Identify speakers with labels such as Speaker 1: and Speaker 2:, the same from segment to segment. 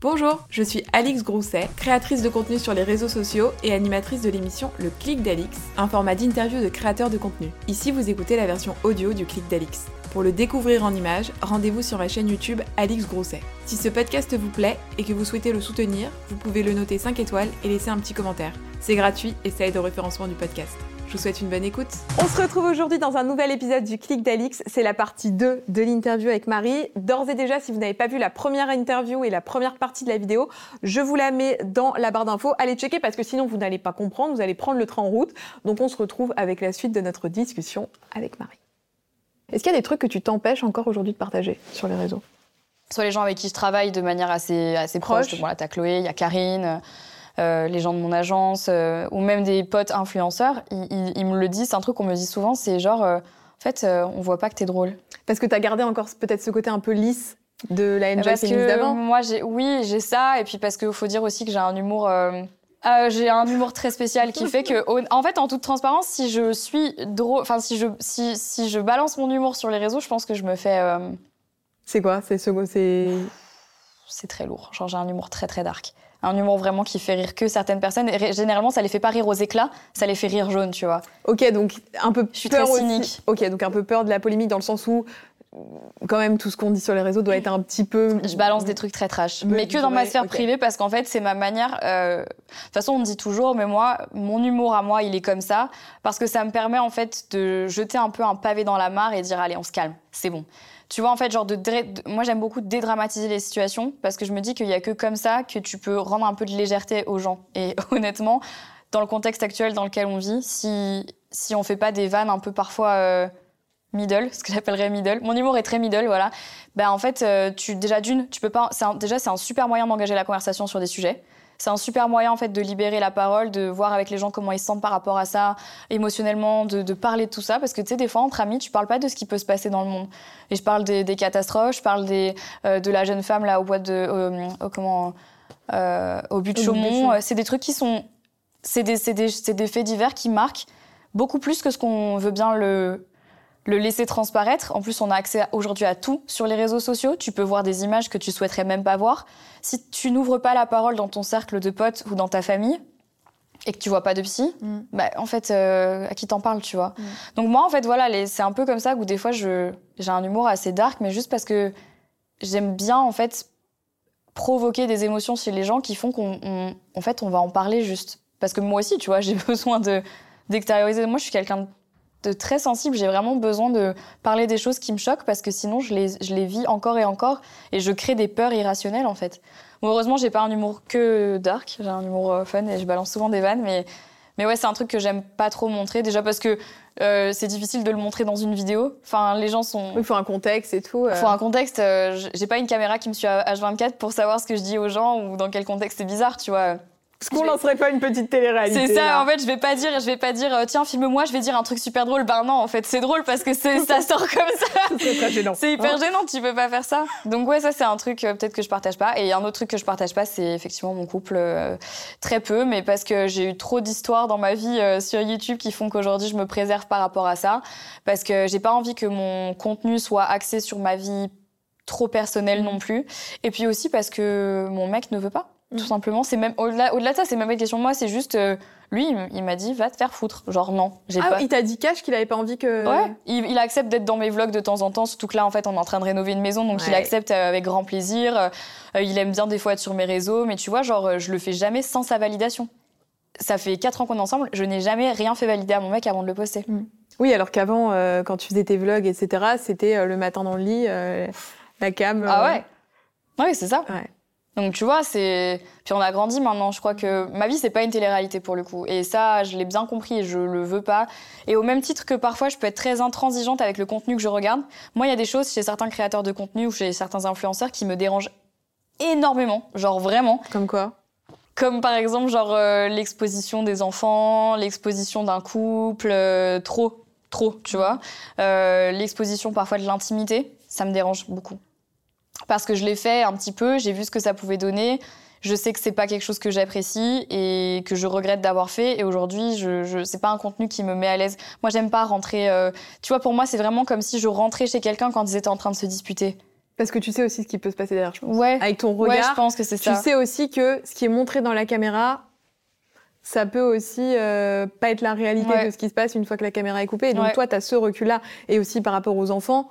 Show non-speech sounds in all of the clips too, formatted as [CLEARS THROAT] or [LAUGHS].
Speaker 1: Bonjour, je suis Alix Grousset, créatrice de contenu sur les réseaux sociaux et animatrice de l'émission Le Clic d'Alix, un format d'interview de créateurs de contenu. Ici, vous écoutez la version audio du Clic d'Alix. Pour le découvrir en images, rendez-vous sur ma chaîne YouTube Alix Grousset. Si ce podcast vous plaît et que vous souhaitez le soutenir, vous pouvez le noter 5 étoiles et laisser un petit commentaire. C'est gratuit et ça aide au référencement du podcast. Je vous souhaite une bonne écoute. On se retrouve aujourd'hui dans un nouvel épisode du Clic d'Alix. C'est la partie 2 de l'interview avec Marie. D'ores et déjà, si vous n'avez pas vu la première interview et la première partie de la vidéo, je vous la mets dans la barre d'infos. Allez checker parce que sinon vous n'allez pas comprendre, vous allez prendre le train en route. Donc on se retrouve avec la suite de notre discussion avec Marie. Est-ce qu'il y a des trucs que tu t'empêches encore aujourd'hui de partager sur les réseaux?
Speaker 2: Soit les gens avec qui je travaille de manière assez, assez proche.
Speaker 1: Proche.
Speaker 2: Bon, là, t'as Chloé, il y a Karine. Euh, les gens de mon agence, euh, ou même des potes influenceurs, ils, ils- ils me le disent, c'est un truc qu'on me dit souvent, c'est genre, euh, en fait, on voit pas que t'es drôle.
Speaker 1: Parce que tu as gardé encore peut-être ce côté un peu lisse de la Enjoy
Speaker 2: que
Speaker 1: d'avant.
Speaker 2: moi, j'ai, oui, j'ai ça, et puis parce qu'il faut dire aussi que j'ai un humour, euh, euh, j'ai un humour très spécial qui fait que, [LAUGHS] en fait, en toute transparence, si je suis drôle, enfin, si je, si, si je balance mon humour sur les réseaux, je pense que je me fais, euh,
Speaker 1: C'est quoi? C'est ce c'est
Speaker 2: c'est très lourd. Genre, j'ai un humour très, très dark. Un humour vraiment qui fait rire que certaines personnes. Et généralement, ça les fait pas rire aux éclats, ça les fait rire jaune, tu vois.
Speaker 1: Ok, donc un peu
Speaker 2: Je suis
Speaker 1: peur
Speaker 2: très
Speaker 1: aussi.
Speaker 2: cynique.
Speaker 1: Ok, donc un peu peur de la polémique dans le sens où quand même tout ce qu'on dit sur les réseaux doit être un petit peu.
Speaker 2: Je balance des trucs très trash. Mais que dans ma sphère privée, parce qu'en fait, c'est ma manière. euh, De toute façon, on me dit toujours, mais moi, mon humour à moi, il est comme ça. Parce que ça me permet, en fait, de jeter un peu un pavé dans la mare et dire, allez, on se calme, c'est bon. Tu vois, en fait, genre, de- moi, j'aime beaucoup dédramatiser les situations parce que je me dis qu'il y a que comme ça que tu peux rendre un peu de légèreté aux gens. Et [LAUGHS] honnêtement, dans le contexte actuel dans lequel on vit, si, si on fait pas des vannes un peu parfois. euh, middle, ce que j'appellerais middle. Mon humour est très middle, voilà. Ben en fait, euh, tu déjà d'une, tu peux pas. un- déjà, c'est un super moyen d'engager la conversation sur des sujets. C'est un super moyen en fait de libérer la parole, de voir avec les gens comment ils se sentent par rapport à ça, émotionnellement, de, de parler de tout ça. Parce que tu sais, des fois entre amis, tu parles pas de ce qui peut se passer dans le monde. Et je parle des, des catastrophes, je parle des, euh, de la jeune femme là au bois de, euh, comment, euh, au but de Chaumont. Euh, C'est des trucs qui sont, c'est des, c'est des, c'est des faits divers qui marquent beaucoup plus que ce qu'on veut bien le le laisser transparaître. En plus, on a accès aujourd'hui à tout sur les réseaux sociaux. Tu peux voir des images que tu souhaiterais même pas voir. Si tu n'ouvres pas la parole dans ton cercle de potes ou dans ta famille et que tu vois pas de psy,
Speaker 1: Mm.
Speaker 2: bah, en fait, euh, à qui t'en parles, tu vois?
Speaker 1: Mm.
Speaker 2: Donc moi, en fait, voilà, c'est un peu comme ça où des fois, j'ai un humour assez dark, mais juste parce que j'aime bien, en fait, provoquer des émotions chez les gens qui font qu'on, on- en fait, on va en parler juste. Parce que moi aussi, tu vois, [LAUGHS] j'ai besoin de d'extérioriser. Moi, je suis quelqu'un de de très sensible. J'ai vraiment besoin de parler des choses qui me choquent parce que sinon je les, je les vis encore et encore et je crée des peurs irrationnelles en fait. Bon, heureusement, j'ai pas un humour que dark, j'ai un humour euh, fun et je balance souvent des vannes, mais, mais ouais, c'est un truc que j'aime pas trop montrer. Déjà parce que euh, c'est difficile de le montrer dans une vidéo. Enfin, les gens sont.
Speaker 1: Il faut un contexte et tout. euh.
Speaker 2: Faut un contexte. euh, j'ai pas une caméra qui me suit à H24 pour savoir ce que je dis aux gens ou dans quel contexte c'est bizarre, tu vois.
Speaker 1: Est-ce qu'on lancerait pas une petite télé-réalité
Speaker 2: C'est ça,
Speaker 1: là
Speaker 2: en fait, je vais pas dire, je vais pas dire, euh, tiens, filme-moi, je vais dire un truc super drôle. Ben non, en fait, c'est drôle parce que ça sort comme ça. [LAUGHS]
Speaker 1: C'est très gênant.
Speaker 2: C'est hyper
Speaker 1: Hein
Speaker 2: gênant, tu peux pas faire ça. Donc ouais, ça c'est un truc euh, peut-être que je partage pas. Et un autre truc que je partage pas, c'est effectivement mon couple euh, très peu, mais parce que j'ai eu trop d'histoires dans ma vie euh, sur YouTube qui font qu'aujourd'hui je me préserve par rapport à ça, parce que j'ai pas envie que mon contenu soit axé sur ma vie trop personnelle non plus. Et puis aussi parce que mon mec ne veut pas. Tout
Speaker 1: Mhm.
Speaker 2: simplement, c'est même au-delà, au-delà de ça, c'est même pas une question de moi, c'est juste euh, lui, il m'a dit va te faire foutre. Genre non, j'ai
Speaker 1: Ah,
Speaker 2: pas.
Speaker 1: il t'a dit cash qu'il avait pas envie que.
Speaker 2: Ouais, il, il accepte d'être dans mes vlogs de temps en temps, surtout que là, en fait, on est en train de rénover une maison, donc il accepte euh, avec grand plaisir. Euh, il aime bien des fois être sur mes réseaux, mais tu vois, genre, euh, je le fais jamais sans sa validation. Ça fait 4 ans qu'on est ensemble, je n'ai jamais rien fait valider à mon mec avant de le poster.
Speaker 1: Oui, alors qu'avant, euh, quand tu faisais tes vlogs, etc., c'était euh, le matin dans le lit, la cam.
Speaker 2: Ah ouais Ouais, c'est ça.
Speaker 1: Ouais.
Speaker 2: Donc tu vois, c'est. Puis on a grandi maintenant. Je crois que ma vie, c'est pas une télé-réalité pour le coup. Et ça, je l'ai bien compris et je le veux pas. Et au même titre que parfois, je peux être très intransigeante avec le contenu que je regarde. Moi, il y a des choses chez certains créateurs de contenu ou chez certains influenceurs qui me dérangent énormément. Genre vraiment.
Speaker 1: Comme quoi?
Speaker 2: Comme par exemple, genre euh, l'exposition des enfants, l'exposition d'un couple, euh, trop, trop, tu vois. Euh, l'exposition parfois de l'intimité, ça me dérange beaucoup. Parce que je l'ai fait un petit peu, j'ai vu ce que ça pouvait donner. Je sais que c'est pas quelque chose que j'apprécie et que je regrette d'avoir fait. Et aujourd'hui, je, je, c'est pas un contenu qui me met à l'aise. Moi, j'aime pas rentrer. euh, Tu vois, pour moi, c'est vraiment comme si je rentrais chez quelqu'un quand ils étaient en train de se disputer.
Speaker 1: Parce que tu sais aussi ce qui peut se passer derrière, je pense.
Speaker 2: Ouais.
Speaker 1: Avec ton
Speaker 2: Ouais,
Speaker 1: regard,
Speaker 2: je pense que c'est
Speaker 1: tu
Speaker 2: ça.
Speaker 1: sais aussi que ce qui est montré dans la caméra, ça peut aussi euh, pas être la réalité
Speaker 2: Ouais.
Speaker 1: de ce qui se passe une fois que la caméra est coupée. Et donc
Speaker 2: Ouais.
Speaker 1: toi, tu as ce recul-là. Et aussi par rapport aux enfants,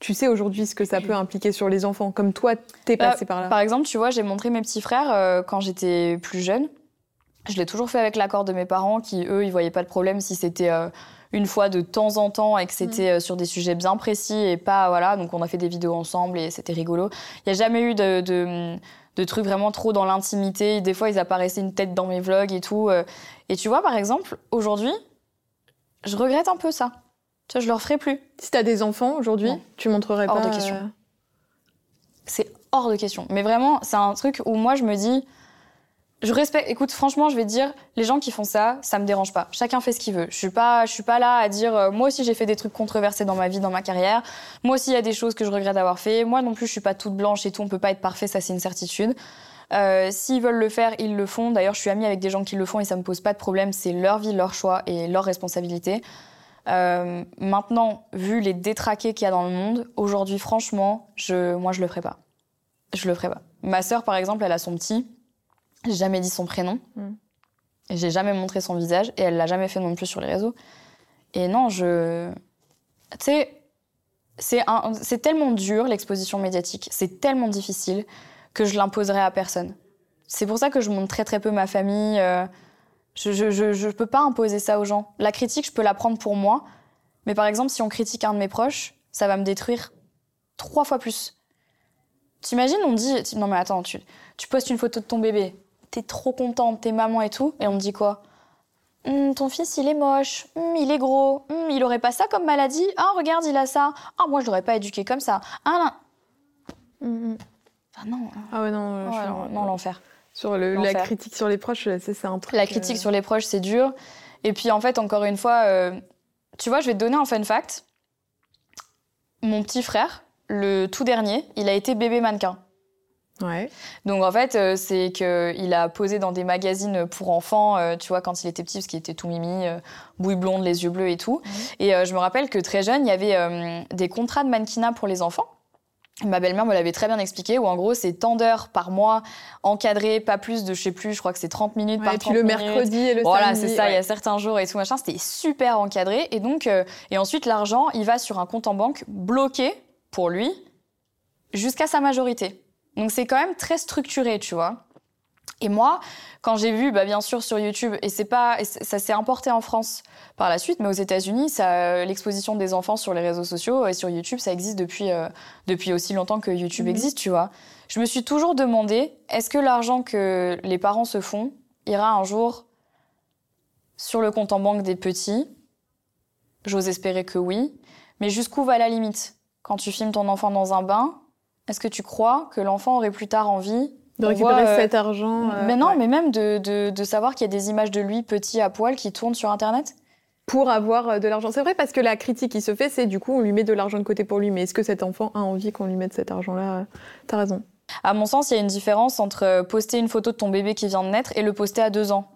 Speaker 1: tu sais aujourd'hui ce que ça peut impliquer sur les enfants. Comme toi, t'es
Speaker 2: Bah,
Speaker 1: passé par là.
Speaker 2: Par exemple, tu vois, j'ai montré mes petits frères euh, quand j'étais plus jeune. Je l'ai toujours fait avec l'accord de mes parents qui, eux, ils voyaient pas de problème si c'était euh, une fois de temps en temps et que c'était euh, sur des sujets bien précis et pas, voilà. Donc, on a fait des vidéos ensemble et c'était rigolo. Il n'y a jamais eu de, de, de trucs vraiment trop dans l'intimité. Des fois, ils apparaissaient une tête dans mes vlogs et tout. Et tu vois, par exemple, aujourd'hui, je regrette un peu ça. Tu vois, je le referai plus.
Speaker 1: Si t'as des enfants aujourd'hui, tu montrerais
Speaker 2: Hors
Speaker 1: pas.
Speaker 2: de question.
Speaker 1: euh,
Speaker 2: C'est hors de question. Mais vraiment, c'est un truc où moi, je me dis, je respecte. Écoute, franchement, je vais te dire, les gens qui font ça, ça me dérange pas. Chacun fait ce qu'il veut. Je suis pas, je suis pas là à dire, euh, moi aussi j'ai fait des trucs controversés dans ma vie, dans ma carrière. Moi aussi, il y a des choses que je regrette d'avoir fait. Moi non plus, je suis pas toute blanche et tout. On peut pas être parfait, ça c'est une certitude. Euh, S'ils veulent le faire, ils le font. D'ailleurs, je suis amie avec des gens qui le font et ça me pose pas de problème. C'est leur vie, leur choix et leur responsabilité. Euh, maintenant, vu les détraqués qu'il y a dans le monde, aujourd'hui, franchement, je, moi, je le ferai pas. Je le ferai pas. Ma sœur, par exemple, elle a son petit. J'ai jamais dit son prénom.
Speaker 1: Mm.
Speaker 2: J'ai jamais montré son visage. Et elle l'a jamais fait non plus sur les réseaux. Et non, je. Tu sais, c'est un- c'est tellement dur, l'exposition médiatique. C'est tellement difficile que je l'imposerai à personne. C'est pour ça que je montre très très peu ma famille. euh, je, je, je, je peux pas imposer ça aux gens. La critique, je peux la prendre pour moi. Mais par exemple, si on critique un de mes proches, ça va me détruire trois fois plus. T'imagines, on dit, non mais attends, tu, tu postes une photo de ton bébé, t'es trop contente, t'es maman et tout, et on me dit quoi? Hum, Ton fils, il est moche, Hum, il est gros, Hum, il aurait pas ça comme maladie, ah regarde, il a ça, ah moi je l'aurais pas éduqué comme ça, ah non, ah non,
Speaker 1: Ah ouais, non,
Speaker 2: Ouais, non, l'enfer.
Speaker 1: Sur le, la critique sur les proches, c'est c'est un truc.
Speaker 2: La critique
Speaker 1: euh,
Speaker 2: sur les proches, c'est dur. Et puis, en fait, encore une fois, euh, tu vois, je vais te donner un fun fact. Mon petit frère, le tout dernier, il a été bébé mannequin.
Speaker 1: Ouais.
Speaker 2: Donc, en fait, euh, c'est qu'il a posé dans des magazines pour enfants, euh, tu vois, quand il était petit, parce qu'il était tout mimi, euh, bouille blonde, les yeux bleus et tout. Et euh, je me rappelle que très jeune, il y avait euh, des contrats de mannequinat pour les enfants. Ma belle-mère me l'avait très bien expliqué, où en gros, c'est tant d'heures par mois, encadré, pas plus de, je sais plus, je crois que c'est 30 minutes
Speaker 1: Ouais,
Speaker 2: par
Speaker 1: et puis
Speaker 2: 30
Speaker 1: le
Speaker 2: minutes.
Speaker 1: mercredi et le
Speaker 2: Voilà,
Speaker 1: samedi.
Speaker 2: c'est ça. Il y a certains jours et tout machin, c'était super encadré. Et donc, euh, et ensuite l'argent, il va sur un compte en banque bloqué pour lui jusqu'à sa majorité. Donc c'est quand même très structuré, tu vois. Et moi, quand j'ai vu, bah, bien sûr sur YouTube, et c'est pas, et ça s'est importé en France par la suite, mais aux États-Unis, ça, l'exposition des enfants sur les réseaux sociaux et sur YouTube, ça existe depuis euh, depuis aussi longtemps que YouTube
Speaker 1: Mhm.
Speaker 2: existe, tu vois. Je me suis toujours demandé, est-ce que l'argent que les parents se font ira un jour sur le compte en banque des petits? J'ose espérer que oui. Mais jusqu'où va la limite? Quand tu filmes ton enfant dans un bain, est-ce que tu crois que l'enfant aurait plus tard envie
Speaker 1: De récupérer
Speaker 2: voit, euh,
Speaker 1: cet argent. euh,
Speaker 2: Mais non,
Speaker 1: ouais.
Speaker 2: mais même de, de, de savoir qu'il y a des images de lui petit à poil qui tournent sur Internet
Speaker 1: Pour avoir euh, de l'argent. C'est vrai parce que la critique qui se fait, c'est du coup, on lui met de l'argent de côté pour lui. Mais est-ce que cet enfant a envie qu'on lui mette cet argent-là T'as raison.
Speaker 2: À mon sens, il y a une différence entre poster une photo de ton bébé qui vient de naître et le poster à deux ans.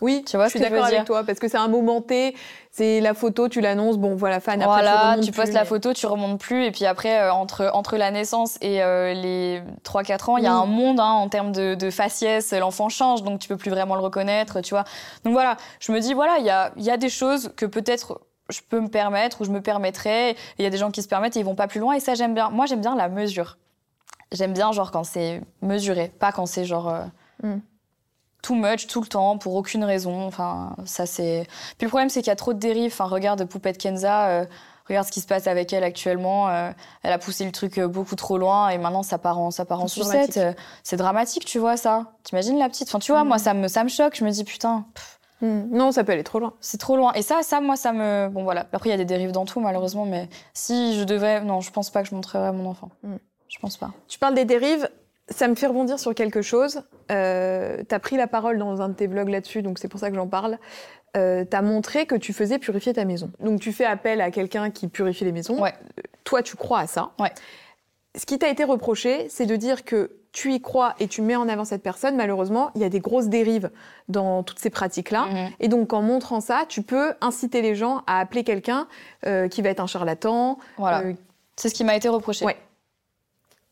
Speaker 1: Oui,
Speaker 2: Tu vois
Speaker 1: je suis d'accord avec toi parce que c'est un moment T, c'est la photo, tu l'annonces, bon voilà, fan. Après,
Speaker 2: voilà, tu
Speaker 1: plus,
Speaker 2: postes la photo, tu remontes plus, et puis après, euh, entre, entre la naissance et euh, les 3-4 ans, il y a
Speaker 1: Oui.
Speaker 2: un monde hein, en termes de, de faciès, l'enfant change, donc tu peux plus vraiment le reconnaître, tu vois. Donc voilà, je me dis, voilà, il y a, il y a des choses que peut-être je peux me permettre ou je me permettrais, et il y a des gens qui se permettent et ils vont pas plus loin, et ça j'aime bien. Moi j'aime bien la mesure. J'aime bien genre quand c'est mesuré, pas quand c'est genre... euh,
Speaker 1: Mm.
Speaker 2: Too much, tout le temps, pour aucune raison. Enfin, ça c'est. Puis le problème, c'est qu'il y a trop de dérives. Enfin, regarde Poupette Kenza, euh, regarde ce qui se passe avec elle actuellement. euh, elle a poussé le truc euh, beaucoup trop loin et maintenant ça part en, ça part en
Speaker 1: C'est
Speaker 2: sucette.
Speaker 1: dramatique.
Speaker 2: C'est dramatique, tu vois ça. T'imagines la petite? Enfin, tu vois,
Speaker 1: Mm.
Speaker 2: moi ça me, ça me choque. Je me dis putain,
Speaker 1: Hmm. Non, ça peut aller trop loin.
Speaker 2: c'est trop loin. Et ça, ça, moi, ça me. Bon voilà. Après, il y a des dérives dans tout, malheureusement. Mais si je devais, non, je pense pas que je montrerais mon enfant.
Speaker 1: Mm.
Speaker 2: Je pense pas.
Speaker 1: Tu parles des dérives, ça me fait rebondir sur quelque chose. Euh, t'as pris la parole dans un de tes vlogs là-dessus, donc c'est pour ça que j'en parle. Euh, t'as montré que tu faisais purifier ta maison. Donc tu fais appel à quelqu'un qui purifie les maisons.
Speaker 2: Ouais.
Speaker 1: Euh, Toi, tu crois à ça.
Speaker 2: Ouais.
Speaker 1: Ce qui t'a été reproché, c'est de dire que tu y crois et tu mets en avant cette personne. Malheureusement, il y a des grosses dérives dans toutes ces pratiques-là.
Speaker 2: Mhm.
Speaker 1: Et donc, en montrant ça, tu peux inciter les gens à appeler quelqu'un euh, qui va être un charlatan.
Speaker 2: Voilà.
Speaker 1: euh,
Speaker 2: C'est ce qui m'a été reproché.
Speaker 1: Ouais.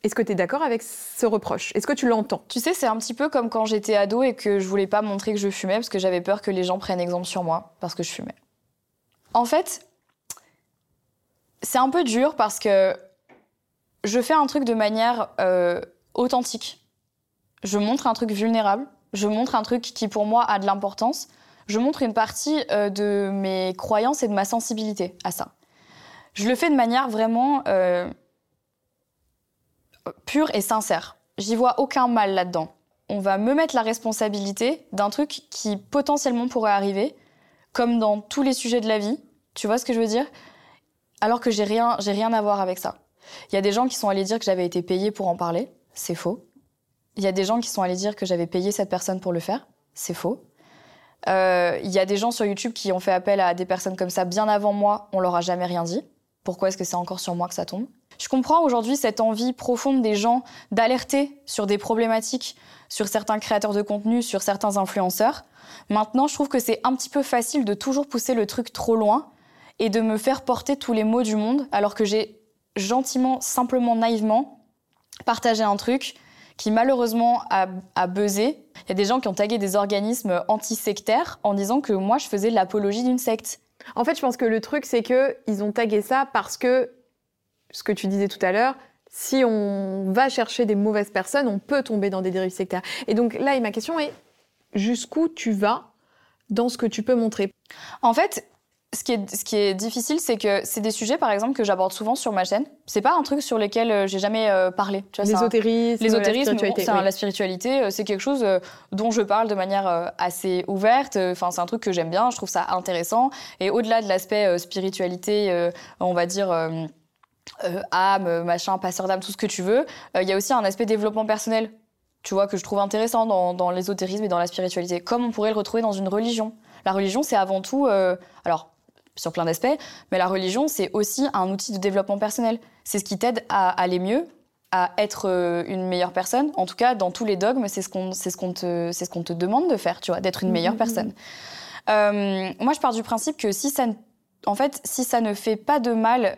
Speaker 1: Est-ce que tu es d'accord avec ce reproche? Est-ce que tu l'entends?
Speaker 2: Tu sais, c'est un petit peu comme quand j'étais ado et que je voulais pas montrer que je fumais parce que j'avais peur que les gens prennent exemple sur moi parce que je fumais. En fait, c'est un peu dur parce que je fais un truc de manière euh, authentique. Je montre un truc vulnérable, je montre un truc qui pour moi a de l'importance, je montre une partie euh, de mes croyances et de ma sensibilité à ça. Je le fais de manière vraiment euh, pure et sincère. J'y vois aucun mal là-dedans. On va me mettre la responsabilité d'un truc qui potentiellement pourrait arriver, comme dans tous les sujets de la vie. Tu vois ce que je veux dire? Alors que j'ai rien, j'ai rien à voir avec ça. Il y a des gens qui sont allés dire que j'avais été payée pour en parler. C'est faux. Il y a des gens qui sont allés dire que j'avais payé cette personne pour le faire. C'est faux. Euh, il y a des gens sur YouTube qui ont fait appel à des personnes comme ça bien avant moi. On leur a jamais rien dit. Pourquoi est-ce que c'est encore sur moi que ça tombe? Je comprends aujourd'hui cette envie profonde des gens d'alerter sur des problématiques, sur certains créateurs de contenu, sur certains influenceurs. Maintenant, je trouve que c'est un petit peu facile de toujours pousser le truc trop loin et de me faire porter tous les maux du monde alors que j'ai gentiment, simplement, naïvement partagé un truc qui malheureusement a, buzzé. Il y a des gens qui ont tagué des organismes anti-sectaires en disant que moi je faisais l'apologie d'une secte.
Speaker 1: En fait, je pense que le truc, c'est qu'ils ont tagué ça parce que ce que tu disais tout à l'heure, si on va chercher des mauvaises personnes, on peut tomber dans des dérives sectaires. Et donc là, ma question est, jusqu'où tu vas dans ce que tu peux montrer?
Speaker 2: En fait, ce qui est, ce qui est difficile, c'est que c'est des sujets, par exemple, que j'aborde souvent sur ma chaîne. C'est pas un truc sur lequel euh, j'ai jamais euh, parlé.
Speaker 1: L'ésotérisme,
Speaker 2: l'ésotérisme, la spiritualité, la spiritualité, euh, c'est quelque chose dont je parle de manière assez ouverte. Enfin, c'est un truc que j'aime bien. Je trouve ça intéressant. Et au-delà de l'aspect spiritualité, on va dire euh, âme, machin, passeur d'âme, tout ce que tu veux. Euh, il y a aussi un aspect développement personnel, tu vois, que je trouve intéressant dans, dans l'ésotérisme et dans la spiritualité, comme on pourrait le retrouver dans une religion. La religion, c'est avant tout, euh, alors sur plein d'aspects, mais la religion, c'est aussi un outil de développement personnel. C'est ce qui t'aide à aller mieux, à être une meilleure personne. En tout cas, dans tous les dogmes, c'est ce qu'on ce qu'on te ce qu'on te demande de faire, tu vois, d'être une meilleure mmh, mmh, personne. Mmh. moi, je pars du principe que si ça, en fait, si ça ne fait pas de mal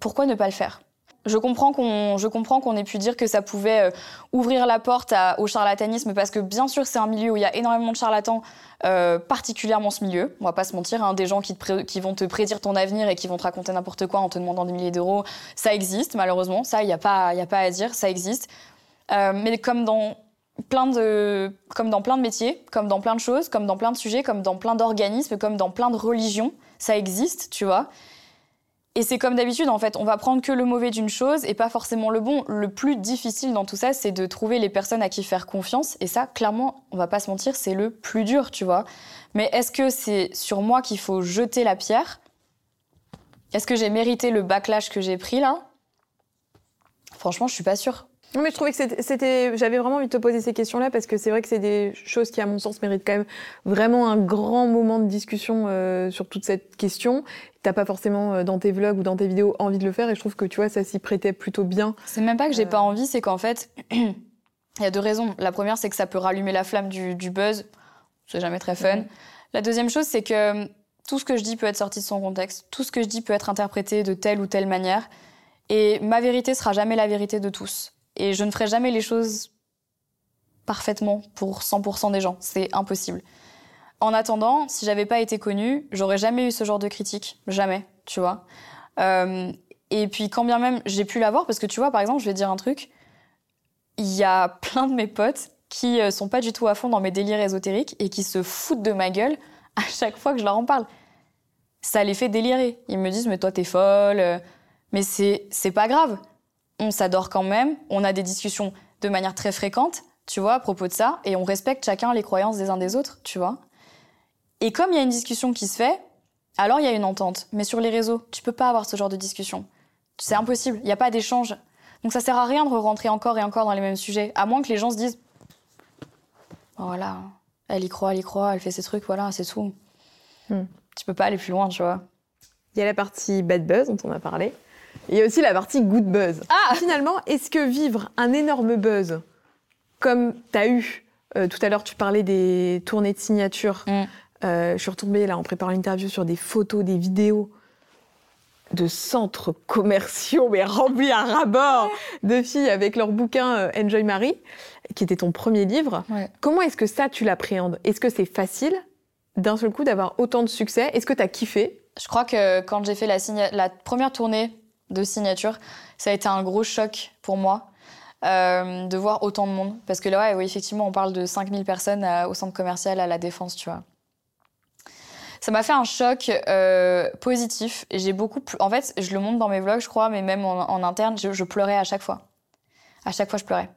Speaker 2: pourquoi ne pas le faire? Je comprends qu'on ait pu dire que ça pouvait euh, ouvrir la porte au charlatanisme parce que bien sûr c'est un milieu où il y a énormément de charlatans euh, particulièrement ce milieu. On va pas se mentir hein, des gens qui, vont te prédire ton avenir et qui vont te raconter n'importe quoi en te demandant des milliers d'euros ça existe malheureusement. Ça il n'y a pas il a pas à dire ça existe. Euh, mais comme dans plein de comme dans plein de métiers comme dans plein de choses comme dans plein de sujets comme dans plein d'organismes comme dans plein de religions ça existe tu vois et c'est comme d'habitude, en fait, on va prendre que le mauvais d'une chose et pas forcément le bon. Le plus difficile dans tout ça, c'est de trouver les personnes à qui faire confiance. Et ça, clairement, on va pas se mentir, c'est le plus dur, tu vois. Mais est-ce que c'est sur moi qu'il faut jeter la pierre? Est-ce que j'ai mérité le backlash que j'ai pris là? Franchement, je suis pas sûre.
Speaker 1: Non, mais je trouvais que c'était. J'avais vraiment envie de te poser ces questions-là parce que c'est vrai que c'est des choses qui, à mon sens, méritent quand même vraiment un grand moment de discussion euh, sur toute cette question. T'as pas forcément euh, dans tes vlogs ou dans tes vidéos envie de le faire et je trouve que tu vois, ça s'y prêtait plutôt bien.
Speaker 2: C'est même pas que j'ai pas euh. envie, c'est qu'en fait, [CLEARS THROAT] il y a deux raisons. La première, c'est que ça peut rallumer la flamme du, du buzz. C'est jamais très fun. La deuxième chose, c'est que tout ce que je dis peut être sorti de son contexte. Tout ce que je dis peut être interprété de telle ou telle manière. Et ma vérité sera jamais la vérité de tous. Et je ne ferai jamais les choses parfaitement pour 100% des gens. C'est impossible. En attendant, si j'avais pas été connue, j'aurais jamais eu ce genre de critique. Jamais, tu vois. Euh, et puis, quand bien même j'ai pu l'avoir, parce que tu vois, par exemple, je vais dire un truc. Il y a plein de mes potes qui euh, sont pas du tout à fond dans mes délires ésotériques et qui se foutent de ma gueule [LAUGHS] à chaque fois que je leur en parle. Ça les fait délirer. Ils me disent, mais toi, t'es folle. Mais c'est, c'est pas grave on s'adore quand même, on a des discussions de manière très fréquente, tu vois, à propos de ça, et on respecte chacun les croyances des uns des autres, tu vois. Et comme il y a une discussion qui se fait, alors il y a une entente. Mais sur les réseaux, tu peux pas avoir ce genre de discussion. C'est impossible, il n'y a pas d'échange. Donc ça sert à rien de rentrer encore et encore dans les mêmes sujets, à moins que les gens se disent voilà, elle y croit, elle y croit, elle fait ses trucs, voilà, c'est tout. Hmm. Tu peux pas aller plus loin, tu vois.
Speaker 1: Il y a la partie bad buzz dont on a parlé. Il y a aussi la partie good buzz. Ah Finalement, est-ce que vivre un énorme buzz, comme tu as eu, euh, tout à l'heure tu parlais des tournées de signature, mm. Euh, je suis retombée là en préparant l'interview sur des photos, des vidéos. de centres commerciaux, mais remplis à rabord de filles avec leur bouquin euh, Enjoy Marie, qui était ton premier livre. Comment est-ce que ça, tu l'appréhendes? Est-ce que c'est facile d'un seul coup d'avoir autant de succès? Est-ce que tu as kiffé?
Speaker 2: Je crois que quand j'ai fait la, la, première tournée de signature, ça a été un gros choc pour moi. Euh, de voir autant de monde. Parce que là, ouais, oui, effectivement, on parle de 5000 personnes au centre commercial à la Défense, tu vois. Ça m'a fait un choc euh, positif. Et j'ai beaucoup. En fait, je le montre dans mes vlogs, je crois, mais même en, interne, je, pleurais à chaque fois. À chaque fois, je pleurais.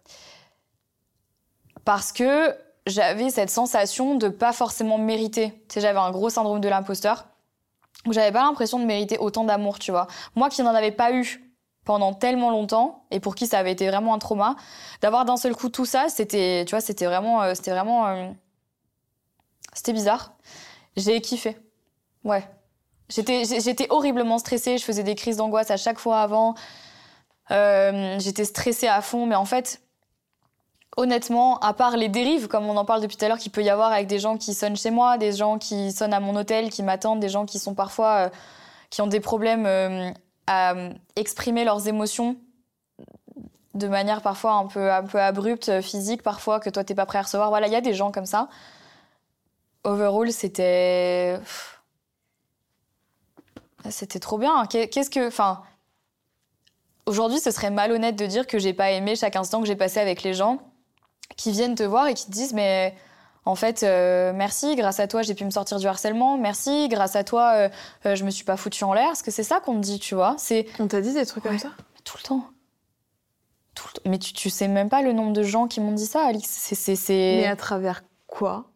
Speaker 2: Parce que j'avais cette sensation de pas forcément mériter. Tu sais, j'avais un gros syndrome de l'imposteur où j'avais pas l'impression de mériter autant d'amour, tu vois. Moi qui n'en avais pas eu pendant tellement longtemps et pour qui ça avait été vraiment un trauma, d'avoir d'un seul coup tout ça, c'était, tu vois, c'était vraiment, euh, c'était vraiment, euh, c'était bizarre. J'ai kiffé. Ouais. J'étais, horriblement stressée. Je faisais des crises d'angoisse à chaque fois avant. Euh, j'étais stressée à fond, mais en fait, honnêtement, à part les dérives, comme on en parle depuis tout à l'heure, qu'il peut y avoir avec des gens qui sonnent chez moi, des gens qui sonnent à mon hôtel, qui m'attendent, des gens qui sont parfois, euh, qui ont des problèmes euh, à exprimer leurs émotions de manière parfois un peu, un peu abrupte, physique, parfois que toi t'es pas prêt à recevoir. Voilà, il y a des gens comme ça overall, c'était. C'était trop bien. Qu'est-ce que. Enfin. Aujourd'hui, ce serait malhonnête de dire que j'ai pas aimé chaque instant que j'ai passé avec les gens qui viennent te voir et qui te disent Mais en fait, euh, merci, grâce à toi, j'ai pu me sortir du harcèlement. Merci, grâce à toi, euh, euh, je me suis pas foutu en l'air. Parce que c'est ça qu'on te dit, tu vois. C'est.
Speaker 1: On t'a dit des trucs comme ça
Speaker 2: Tout le temps. Tout le temps. Mais tu, tu sais même pas le nombre de gens qui m'ont dit ça, Alix. C'est.
Speaker 1: Mais à travers quoi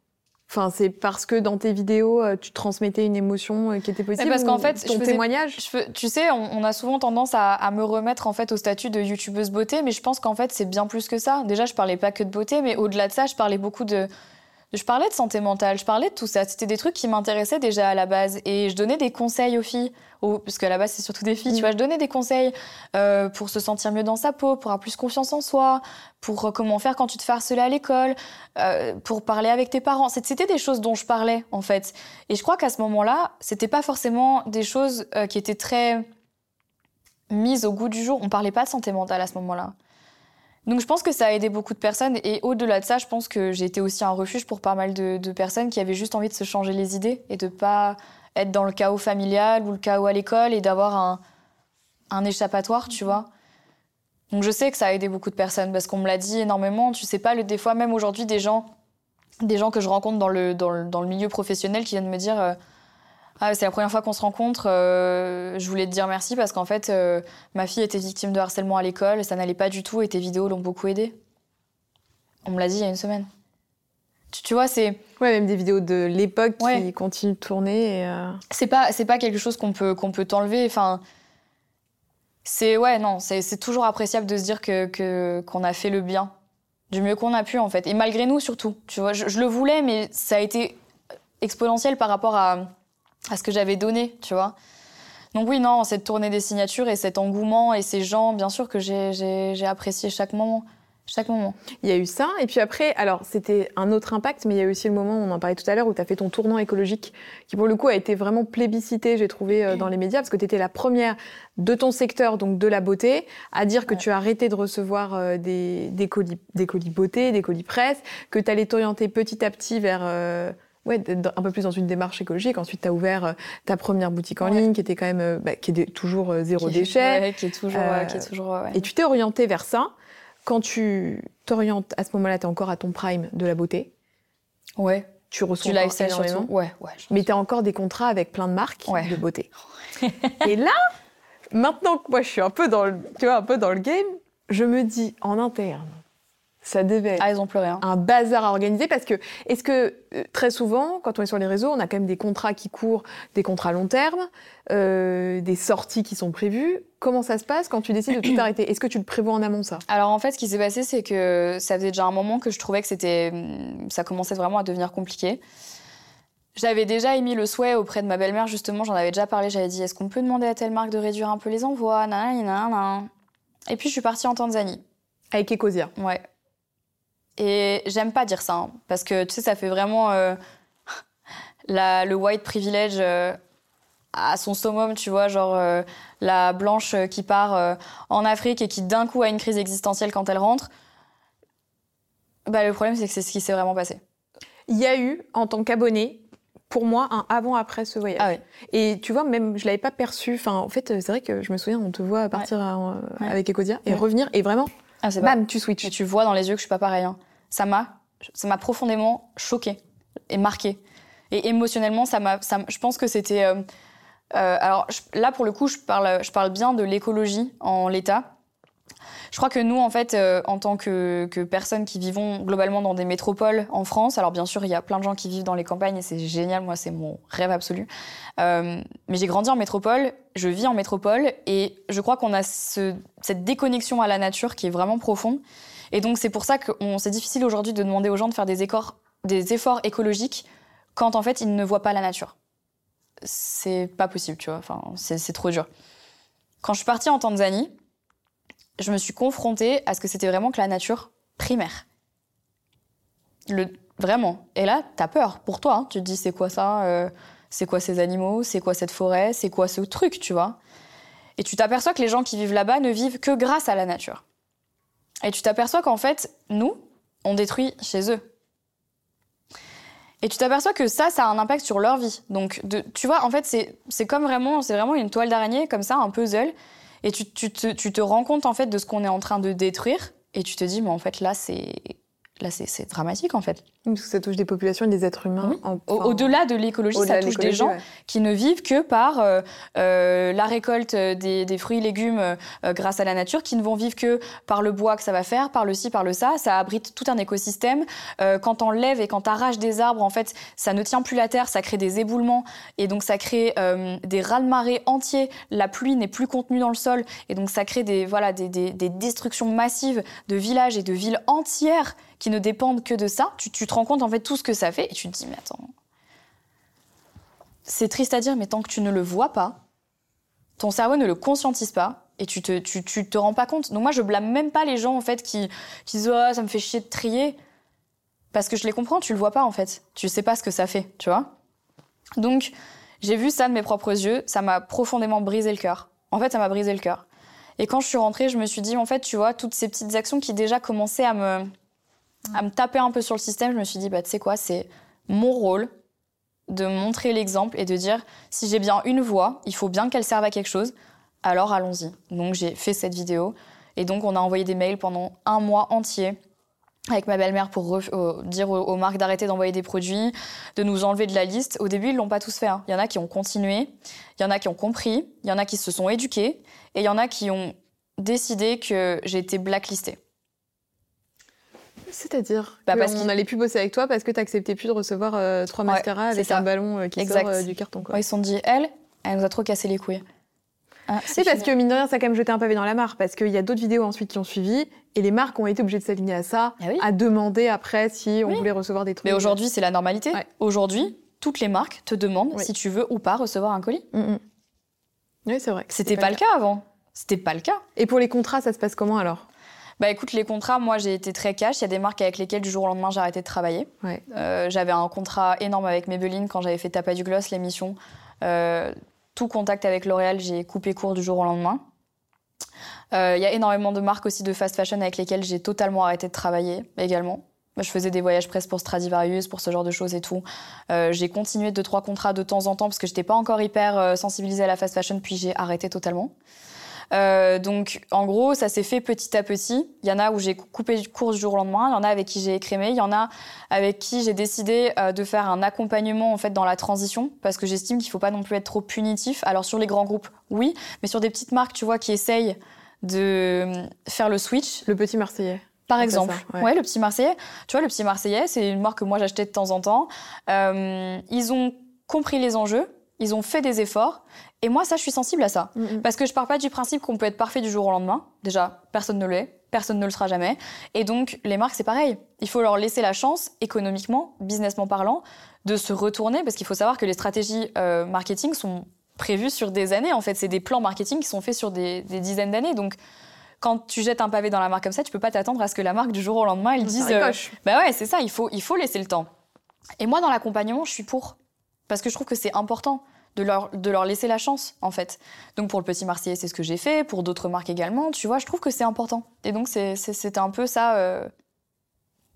Speaker 1: Enfin, c'est parce que dans tes vidéos, euh, tu transmettais une émotion euh, qui était possible.
Speaker 2: parce qu'en fait,
Speaker 1: ton témoignage?
Speaker 2: tu sais, on, a souvent tendance à, me remettre en fait au statut de youtubeuse beauté, mais je pense qu'en fait, c'est bien plus que ça. Déjà, je parlais pas que de beauté, mais au-delà de ça, je parlais beaucoup de je parlais de santé mentale, je parlais de tout ça. C'était des trucs qui m'intéressaient déjà à la base. Et je donnais des conseils aux filles, parce qu'à la base, c'est surtout des filles, tu mm. vois. Je donnais des conseils euh, pour se sentir mieux dans sa peau, pour avoir plus confiance en soi, pour euh, comment faire quand tu te fais harceler à l'école, euh, pour parler avec tes parents. C'était des choses dont je parlais, en fait. Et je crois qu'à ce moment-là, c'était pas forcément des choses qui étaient très mises au goût du jour. On parlait pas de santé mentale à ce moment-là. Donc je pense que ça a aidé beaucoup de personnes et au-delà de ça, je pense que j'ai été aussi un refuge pour pas mal de, personnes qui avaient juste envie de se changer les idées et de pas être dans le chaos familial ou le chaos à l'école et d'avoir un, un échappatoire, tu vois. Donc je sais que ça a aidé beaucoup de personnes parce qu'on me l'a dit énormément. Tu sais pas, le, des fois même aujourd'hui, des gens, des gens que je rencontre dans le, dans le, dans le milieu professionnel qui viennent me dire euh, ah, c'est la première fois qu'on se rencontre. Euh, je voulais te dire merci parce qu'en fait, euh, ma fille était victime de harcèlement à l'école, ça n'allait pas du tout et tes vidéos l'ont beaucoup aidé. On me l'a dit il y a une semaine. Tu, vois, c'est.
Speaker 1: Ouais, même des vidéos de l'époque qui continuent de tourner. Euh,
Speaker 2: c'est pas, c'est pas quelque chose qu'on peut, qu'on peut t'enlever. Enfin, c'est ouais, non, c'est toujours appréciable de se dire que qu'on a fait le bien du mieux qu'on a pu en fait, et malgré nous surtout. Tu vois, je le voulais, mais ça a été exponentiel par rapport à à ce que j'avais donné, tu vois. Donc oui, non, cette tournée des signatures et cet engouement et ces gens, bien sûr que j'ai apprécié chaque moment. Chaque moment.
Speaker 1: Il y a eu ça, et puis après, alors c'était un autre impact, mais il y a eu aussi le moment, on en parlait tout à l'heure, où tu as fait ton tournant écologique, qui pour le coup a été vraiment plébiscité, j'ai trouvé, euh, dans les médias, parce que tu étais la première de ton secteur, donc de la beauté, à dire que tu as arrêté de recevoir euh, des, des, colis, des colis beauté, des colis presse, que tu allais t'orienter petit à petit vers... Euh, ouais, un peu plus dans une démarche écologique. Ensuite, tu as ouvert euh, ta première boutique en ligne qui était quand même, euh, bah, qui est toujours euh, zéro déchet.
Speaker 2: qui est toujours, qui est toujours
Speaker 1: Et tu t'es orienté vers ça. Quand tu t'orientes, à ce moment-là, tu es encore à ton prime de la beauté.
Speaker 2: Ouais.
Speaker 1: Tu reçois du lifestyle
Speaker 2: surtout. Ouais, ouais.
Speaker 1: Mais tu as encore des contrats avec plein de marques de beauté. [LAUGHS] Et là, maintenant que moi je suis un peu dans le, tu vois, un peu dans le game, je me dis en interne, ça devait
Speaker 2: ah, ont hein.
Speaker 1: un bazar à organiser parce que est-ce que euh, très souvent quand on est sur les réseaux on a quand même des contrats qui courent des contrats long terme euh, des sorties qui sont prévues. Comment ça se passe quand tu décides de tout [CLEARS THROAT] arrêter? Est-ce que tu le prévois en amont ça?
Speaker 2: Alors en fait ce qui s'est passé c'est que ça faisait déjà un moment que je trouvais que c'était hum, ça commençait vraiment à devenir compliqué. J'avais déjà émis le souhait auprès de ma belle-mère justement j'en avais déjà parlé j'avais dit est-ce qu'on peut demander à telle marque de réduire un peu les envois? Et puis je suis partie en Tanzanie.
Speaker 1: Avec Ecosia.
Speaker 2: Ouais et j'aime pas dire ça, hein, parce que tu sais, ça fait vraiment euh, la, le white privilege euh, à son summum, tu vois, genre euh, la blanche qui part en Afrique et qui d'un coup a une crise existentielle quand elle rentre. Bah, le problème, c'est que c'est ce qui s'est vraiment passé.
Speaker 1: Il y a eu, en tant qu'abonné, pour moi, un avant-après ce voyage.
Speaker 2: Ah oui.
Speaker 1: Et tu vois, même, je l'avais pas perçu. Enfin, en fait, c'est vrai que je me souviens, on te voit partir à-
Speaker 2: Ouais.
Speaker 1: avec Ecodia et
Speaker 2: Ouais.
Speaker 1: revenir, et vraiment,
Speaker 2: Ah,
Speaker 1: bam, tu switches.
Speaker 2: Et tu vois dans les yeux que je suis pas pareil. hein. Ça m'a, ça m'a profondément choquée et marquée. Et émotionnellement, ça m'a, je pense que c'était. euh, euh, alors là, pour le coup, je parle, je parle bien de l'écologie en l'état. Je crois que nous, en fait, euh, en tant que, que personnes qui vivons globalement dans des métropoles en France, alors bien sûr, il y a plein de gens qui vivent dans les campagnes et c'est génial, moi, c'est mon rêve absolu. Mais j'ai grandi en métropole, je vis en métropole et je crois qu'on a ce- cette déconnexion à la nature qui est vraiment profonde. Et donc, c'est pour ça que c'est difficile aujourd'hui de demander aux gens de faire des, efforts écologiques quand en fait ils ne voient pas la nature. C'est pas possible, tu vois, c'est trop dur. Quand je suis partie en Tanzanie, je me suis confrontée à ce que c'était vraiment que la nature primaire. Vraiment. Et là, t'as peur pour toi. hein. Tu te dis, c'est quoi ça euh, C'est quoi ces animaux C'est quoi cette forêt C'est quoi ce truc, tu vois Et tu t'aperçois que les gens qui vivent là-bas ne vivent que grâce à la nature. Et tu t'aperçois qu'en fait, nous, on détruit chez eux. Et tu t'aperçois que ça, ça a un impact sur leur vie. Donc, tu vois, en fait, c'est c'est comme vraiment, c'est vraiment une toile d'araignée, comme ça, un puzzle. Et tu, tu te, tu te rends compte, en fait, de ce qu'on est en train de détruire. Et tu te dis, mais en fait, là, c'est là, c'est dramatique, en fait.
Speaker 1: Parce que ça touche des populations et des êtres humains. En-
Speaker 2: Au- Au-delà de l'écologie, ça touche des gens
Speaker 1: ouais.
Speaker 2: qui ne vivent que par euh, euh, la récolte des, des fruits et légumes euh, grâce à la nature, qui ne vont vivre que par le bois que ça va faire, par le ci, par le ça. Ça abrite tout un écosystème. Euh, quand on lève et quand t'arraches des arbres, en fait, ça ne tient plus la terre, ça crée des éboulements et donc ça crée euh, des raz-de-marée entiers. La pluie n'est plus contenue dans le sol et donc ça crée des voilà des, des- des destructions massives de villages et de villes entières qui ne dépendent que de ça. Tu, te rends compte en fait tout ce que ça fait et tu te dis mais attends c'est triste à dire, mais tant que tu ne le vois pas, ton cerveau ne le conscientise pas et tu te, tu, tu te rends pas compte. Donc moi, je blâme même pas les gens en fait qui, qui disent oh, ça me fait chier de trier parce que je les comprends. Tu le vois pas en fait. Tu sais pas ce que ça fait, tu vois. Donc j'ai vu ça de mes propres yeux. Ça m'a profondément brisé le cœur. En fait, ça m'a brisé le cœur. Et quand je suis rentrée, je me suis dit en fait, tu vois, toutes ces petites actions qui déjà commençaient à me à me taper un peu sur le système, je me suis dit bah tu sais quoi, c'est mon rôle de montrer l'exemple et de dire si j'ai bien une voix, il faut bien qu'elle serve à quelque chose, alors allons-y. Donc j'ai fait cette vidéo et donc on a envoyé des mails pendant un mois entier avec ma belle-mère pour euh, dire aux, marques d'arrêter d'envoyer des produits, de nous enlever de la liste. Au début, ils l'ont pas tous fait. hein. Il y en a qui ont continué, il y en a qui ont compris, il y en a qui se sont éduqués et il y en a qui ont décidé que été blacklistée.
Speaker 1: C'est-à-dire
Speaker 2: Bah,
Speaker 1: qu'on
Speaker 2: parce qu'il-
Speaker 1: n'allait plus bosser avec toi parce que t'acceptais plus de recevoir euh, trois
Speaker 2: Ouais,
Speaker 1: mascaras avec
Speaker 2: ça.
Speaker 1: un ballon euh, qui
Speaker 2: Exact.
Speaker 1: sort euh, du carton. Quoi.
Speaker 2: Ouais, ils se sont dit, elle, elle nous a trop cassé les couilles. Ah,
Speaker 1: C'est parce que mine de rien, ça a quand même jeté un pavé dans la mare parce qu'il y a d'autres vidéos ensuite qui ont suivi et les marques ont été obligées de s'aligner à ça,
Speaker 2: Ah oui.
Speaker 1: à demander après si on
Speaker 2: Oui.
Speaker 1: voulait recevoir des trucs.
Speaker 2: Mais aujourd'hui, c'est la normalité.
Speaker 1: Ouais.
Speaker 2: Aujourd'hui, toutes les marques te demandent
Speaker 1: Oui.
Speaker 2: si tu veux ou pas recevoir un colis.
Speaker 1: Mm, mm. Oui, c'est vrai.
Speaker 2: C'était pas le cas avant. C'était pas le cas.
Speaker 1: Et pour les contrats, ça se passe comment alors?
Speaker 2: Bah écoute, les contrats, moi j'ai été très cash. Il y a des marques avec lesquelles du jour au lendemain j'ai arrêté de travailler.
Speaker 1: Ouais.
Speaker 2: Euh, j'avais un contrat énorme avec Maybelline quand j'avais fait Tapa du Gloss, l'émission. Euh, tout contact avec L'Oréal, j'ai coupé court du jour au lendemain. Euh, Il y a énormément de marques aussi de fast fashion avec lesquelles j'ai totalement arrêté de travailler également. Je faisais des voyages presse pour Stradivarius, pour ce genre de choses et tout. Euh, j'ai continué deux trois contrats de temps en temps parce que j'étais pas encore hyper sensibilisée à la fast fashion, puis j'ai arrêté totalement. Euh, donc, en gros, ça s'est fait petit à petit. Il y en a où j'ai coupé court du jour au lendemain. Il y en a avec qui j'ai écrémé. Il y en a avec qui j'ai décidé euh, de faire un accompagnement en fait dans la transition parce que j'estime qu'il faut pas non plus être trop punitif. Alors sur les grands groupes, oui, mais sur des petites marques, tu vois, qui essayent de euh, faire le switch,
Speaker 1: Le petit Marseillais.
Speaker 2: par exemple.
Speaker 1: ça, ouais.
Speaker 2: ouais. le petit Marseillais. Tu vois, le petit Marseillais, c'est une marque que moi j'achetais de temps en temps. Euh, ils ont compris les enjeux, ils ont fait des efforts, et moi, ça, je suis sensible à ça.
Speaker 1: Mm, mm.
Speaker 2: Parce que je pars pas du principe qu'on peut être parfait du jour au lendemain. Déjà, personne ne l'est, personne ne le sera jamais. Et donc, les marques, c'est pareil. Il faut leur laisser la chance, économiquement, businessment parlant, de se retourner, parce qu'il faut savoir que les stratégies euh, marketing sont prévues sur des années. En fait, c'est des plans marketing qui sont faits sur des, des dizaines d'années. Donc, quand tu jettes un pavé dans la marque comme ça, tu peux pas t'attendre à ce que la marque du jour au lendemain, elle dise. euh, bah ouais, c'est ça, il faut, il faut laisser le temps. Et moi, dans l'accompagnement, je suis pour. Parce que je trouve que c'est important de leur, de leur laisser la chance, en fait. Donc pour le Petit Marseillais, c'est ce que j'ai fait, pour d'autres marques également, tu vois, je trouve que c'est important. Et donc c'était un peu ça, euh,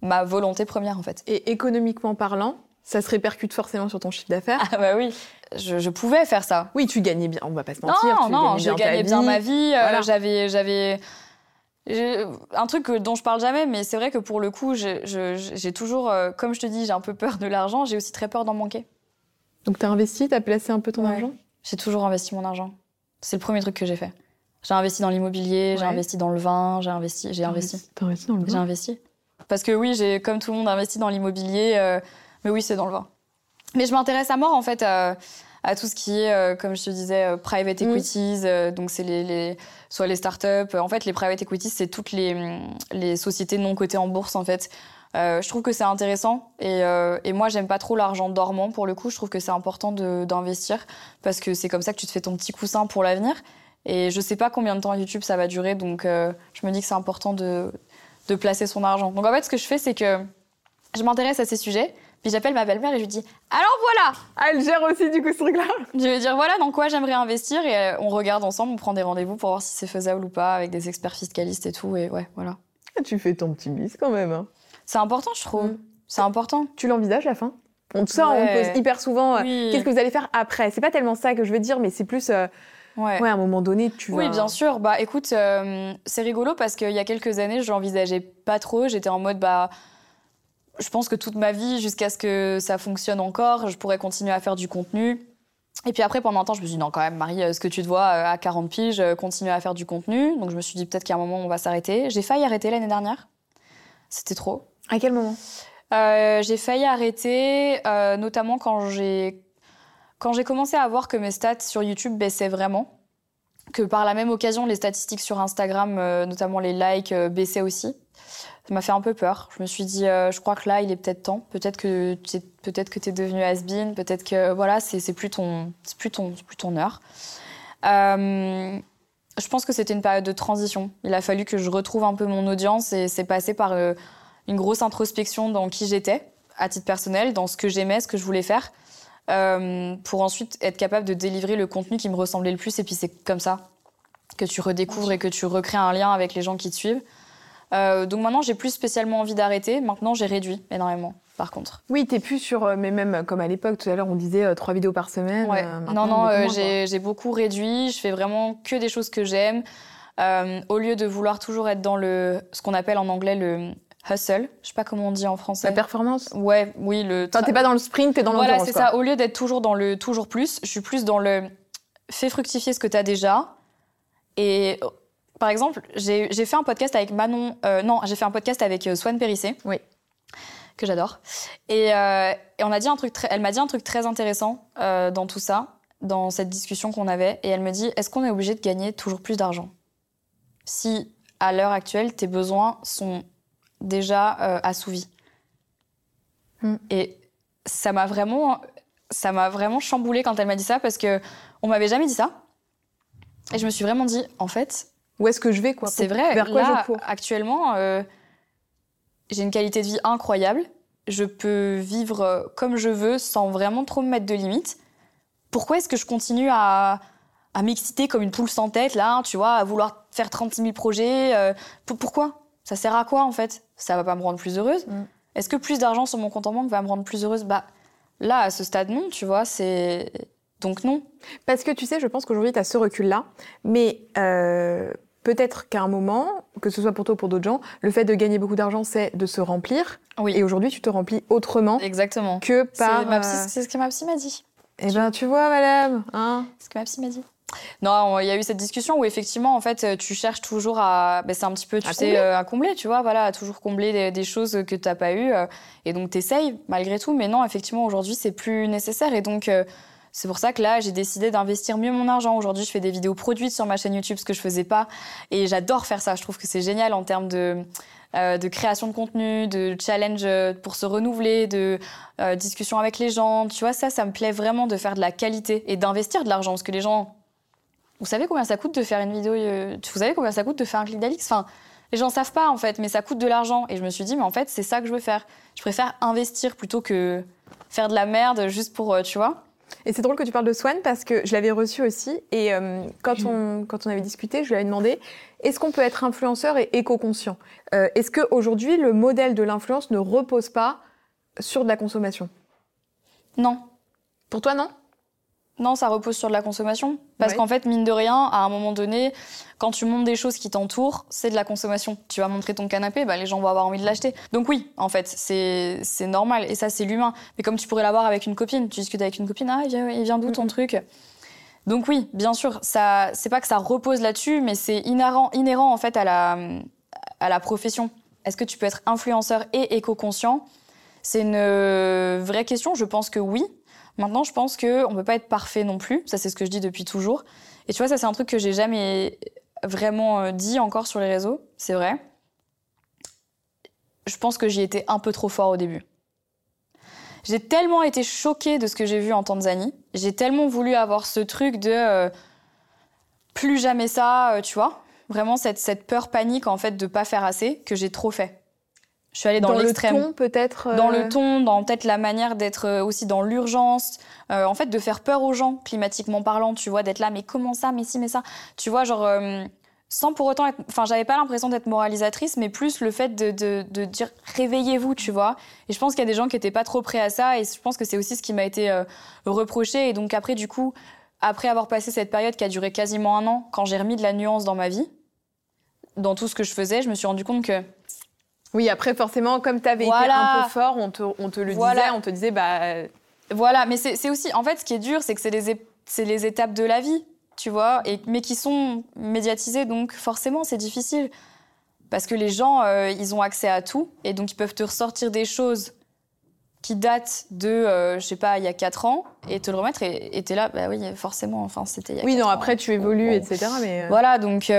Speaker 2: ma volonté première, en fait.
Speaker 1: Et économiquement parlant, ça se répercute forcément sur ton chiffre d'affaires.
Speaker 2: Ah bah oui, je, pouvais faire ça.
Speaker 1: Oui, tu gagnais bien, on va pas se mentir.
Speaker 2: Non, non, je gagnais bien ma vie. Euh, j'avais, j'avais un truc dont je parle jamais, mais c'est vrai que pour le coup, j'ai toujours, euh, comme je te dis, j'ai un peu peur de l'argent. J'ai aussi très peur d'en manquer.
Speaker 1: Donc tu as investi, tu as placé un peu ton argent?
Speaker 2: J'ai toujours investi mon argent. C'est le premier truc que j'ai fait. J'ai investi dans l'immobilier, j'ai investi dans le vin, j'ai investi, j'ai investi.
Speaker 1: T'as investi dans le vin?
Speaker 2: J'ai investi. Parce que oui, j'ai comme tout le monde investi dans l'immobilier. Euh, mais oui, c'est dans le vin. Mais je m'intéresse à mort, en fait, à, tout ce qui est, euh, comme je te disais, euh, private mm. equities. Donc, c'est les, soit les startups. En fait, les private equities, c'est toutes les, les, sociétés non cotées en bourse, en fait. Je trouve que c'est intéressant. Et, et moi, j'aime pas trop l'argent dormant, pour le coup. Je trouve que c'est important d'investir parce que c'est comme ça que tu te fais ton petit coussin pour l'avenir. Et je sais pas combien de temps YouTube ça va durer. Donc, je me dis que c'est important de, placer son argent. Donc, en fait, ce que je fais, c'est que je m'intéresse à ces sujets. Puis j'appelle ma belle-mère et je lui dis Alors voilà
Speaker 1: Elle gère aussi du coup ce truc-là
Speaker 2: Je vais dire voilà dans quoi j'aimerais investir et euh, on regarde ensemble, on prend des rendez-vous pour voir si c'est faisable ou pas avec des experts fiscalistes et tout. Et ouais, voilà.
Speaker 1: Ah, tu fais ton petit bis quand même. Hein.
Speaker 2: C'est important, je trouve. Mm. C'est important.
Speaker 1: Tu l'envisages la fin? On, ça, on pose hyper souvent euh, qu'est-ce que vous allez faire après? C'est pas tellement ça que je veux dire, mais c'est plus. Euh, ouais. à un moment donné, tu
Speaker 2: Oui, bien sûr. Bah écoute, c'est rigolo parce qu'il y a quelques années, je l'envisageais pas trop. J'étais en mode, bah je pense que toute ma vie, jusqu'à ce que ça fonctionne encore, je pourrais continuer à faire du contenu. Et puis après, pendant un temps, je me suis dit, non, quand même, Marie, euh, ce que tu te vois euh, à 40 piges, euh, continuer à faire du contenu. Donc je me suis dit, peut-être qu'à un moment, on va s'arrêter. J'ai failli arrêter l'année dernière. C'était trop.
Speaker 1: À quel moment?
Speaker 2: J'ai failli arrêter, notamment quand j'ai quand j'ai commencé à voir que mes stats sur YouTube baissaient vraiment, que par la même occasion, les statistiques sur Instagram, notamment les likes, baissaient aussi ça m'a fait un peu peur. Je me suis dit, euh, je crois que là, il est peut-être temps. Peut-être que tu peut-être que es devenu has-been. Peut-être que voilà, c'est plus ton, plus ton, plus ton heure. Euh, je pense que c'était une période de transition. Il a fallu que je retrouve un peu mon audience et c'est passé par euh, une grosse introspection dans qui j'étais, à titre personnel, dans ce que j'aimais, ce que je voulais faire, pour ensuite être capable de délivrer le contenu qui me ressemblait le plus. Et puis c'est comme ça que tu redécouvres et que tu recrées un lien avec les gens qui te suivent. Euh, donc maintenant, j'ai plus spécialement envie d'arrêter. Maintenant, j'ai réduit énormément, par contre.
Speaker 1: Oui, t'es plus sur, euh, mais même comme à l'époque, tout à l'heure, on disait euh, trois vidéos par semaine.
Speaker 2: non, non, j'ai beaucoup réduit. Je fais vraiment que des choses que j'aime. au lieu de vouloir toujours être dans le, ce qu'on appelle en anglais le hustle. Je sais pas comment on dit en français.
Speaker 1: La performance
Speaker 2: Ouais, oui. Le
Speaker 1: t'es pas dans le sprint, t'es dans l'endurance.
Speaker 2: Voilà, c'est ça. Au lieu d'être toujours dans le toujours plus, je suis plus dans le fais fructifier ce que t'as déjà. Et par exemple, j'ai fait un podcast avec Manon. Euh, non, j'ai fait un podcast avec euh, Swan Périssé.
Speaker 1: Oui.
Speaker 2: Que j'adore. Et, euh, et, on a dit un truc elle m'a dit un truc très intéressant dans tout ça, dans cette discussion qu'on avait. Et elle me dit est-ce qu'on est obligé de gagner toujours plus d'argent? Si, à l'heure actuelle, tes besoins sont déjà assouvis hmm. Et ça m'a vraiment, ça m'a vraiment chamboulé quand elle m'a dit ça parce que on m'avait jamais dit ça. Et je me suis vraiment dit, en fait,
Speaker 1: où est-ce que je vais quoi?
Speaker 2: C'est vrai. Vers quoi là, actuellement, euh, j'ai une qualité de vie incroyable. Je peux vivre euh, comme je veux sans vraiment trop me mettre de limites. Pourquoi est-ce que je continue à, à m'exciter comme une poule sans tête, là, tu vois, à vouloir faire 36 000 projets euh, Pourquoi? Ça sert à quoi, en fait? Ça va pas me rendre plus heureuse? Mm. Est-ce que plus d'argent sur mon compte en banque va me rendre plus heureuse? Bah, là, à ce stade, non, tu vois, c'est... Donc non.
Speaker 1: Parce que tu sais, je pense qu'aujourd'hui, tu as ce recul-là, mais peut-être qu'à un moment, que ce soit pour toi ou pour d'autres gens, le fait de gagner beaucoup d'argent, c'est de se remplir.
Speaker 2: Oui.
Speaker 1: Et aujourd'hui, tu te remplis autrement.
Speaker 2: Exactement.
Speaker 1: Que par.
Speaker 2: C'est ce que ma psy m'a dit.
Speaker 1: Eh ben, tu vois, madame. Hein?
Speaker 2: C'est ce que ma psy m'a dit. Non, il y a eu cette discussion où effectivement, en fait, tu cherches toujours à, ben, c'est un petit peu, tu à sais, combler. Euh, à combler, tu vois, voilà, à toujours combler des, choses que tu n'as pas eues, euh, et donc t'essayes malgré tout. Mais non, effectivement, aujourd'hui, c'est plus nécessaire, et donc euh, c'est pour ça que là, j'ai décidé d'investir mieux mon argent. Aujourd'hui, je fais des vidéos produites sur ma chaîne YouTube, ce que je faisais pas. Et j'adore faire ça. Je trouve que c'est génial en termes de, euh, de création de contenu, de challenge pour se renouveler, de euh, discussion avec les gens. Tu vois, ça, ça me plaît vraiment de faire de la qualité et d'investir de l'argent. Parce que les gens. Vous savez combien ça coûte de faire une vidéo Vous savez combien ça coûte de faire un clic d'Alix? Enfin, les gens savent pas en fait, mais ça coûte de l'argent. Et je me suis dit, mais en fait, c'est ça que je veux faire. Je préfère investir plutôt que faire de la merde juste pour, tu vois.
Speaker 1: Et c'est drôle que tu parles de Swan parce que je l'avais reçu aussi. Et euh, quand, on, quand on avait discuté, je lui avais demandé est-ce qu'on peut être influenceur et éco-conscient? Euh, Est-ce qu'aujourd'hui, le modèle de l'influence ne repose pas sur de la consommation?
Speaker 2: Non.
Speaker 1: Pour toi, non?
Speaker 2: Non, ça repose sur de la consommation. Parce qu'en fait, mine de rien, à un moment donné, quand tu montres des choses qui t'entourent, c'est de la consommation. Tu vas montrer ton canapé, bah, les gens vont avoir envie de l'acheter. Donc oui, en fait, c'est normal. Et ça, c'est l'humain. Mais comme tu pourrais l'avoir avec une copine, tu discutes avec une copine, ah, il vient, d'où ton truc? Donc oui, bien sûr, ça, c'est pas que ça repose là-dessus, mais c'est inhérent, inhérent en fait à la, à la profession. Est-ce que tu peux être influenceur et éco-conscient? C'est une vraie question. Je pense que oui. Maintenant, je pense qu'on ne peut pas être parfait non plus. Ça, c'est ce que je dis depuis toujours. Et tu vois, ça, c'est un truc que j'ai jamais vraiment euh, dit encore sur les réseaux. C'est vrai. Je pense que j'y étais un peu trop fort au début. J'ai tellement été choquée de ce que j'ai vu en Tanzanie. J'ai tellement voulu avoir ce truc de euh, plus jamais ça, euh, tu vois. Vraiment cette, cette peur panique en fait de pas faire assez que j'ai trop fait. Je suis allée dans, l'extrême.
Speaker 1: Dans le ton, peut-être
Speaker 2: Dans le euh, ton, dans peut-être la manière d'être euh, aussi dans l'urgence. Euh, en fait, de faire peur aux gens, climatiquement parlant, tu vois, d'être là, mais comment ça, mais si, mais ça. Tu vois, genre, sans pour autant être. Enfin, j'avais pas l'impression d'être moralisatrice, mais plus le fait de, de, de dire réveillez-vous, tu vois. Et je pense qu'il y a des gens qui étaient pas trop prêts à ça, et je pense que c'est aussi ce qui m'a été reproché. Et donc, après, du coup, après avoir passé cette période qui a duré quasiment un an, quand j'ai remis de la nuance dans ma vie, dans tout ce que je faisais, je me suis rendu compte que
Speaker 1: oui, après, forcément, comme tu avais été un peu fort, on te, on te le disait, on te disait, bah.
Speaker 2: Voilà, mais c'est aussi. En fait, ce qui est dur, c'est que c'est les, les étapes de la vie, tu vois, et, mais qui sont médiatisées, donc forcément, c'est difficile. Parce que les gens, euh, ils ont accès à tout, et donc ils peuvent te ressortir des choses qui datent de, euh, je sais pas, il y a 4 ans, et te le remettre, et t'es là, bah oui, forcément, enfin, c'était il y a
Speaker 1: Oui, non,
Speaker 2: ans.
Speaker 1: après, tu évolues, etc. Mais...
Speaker 2: Euh. Voilà, donc,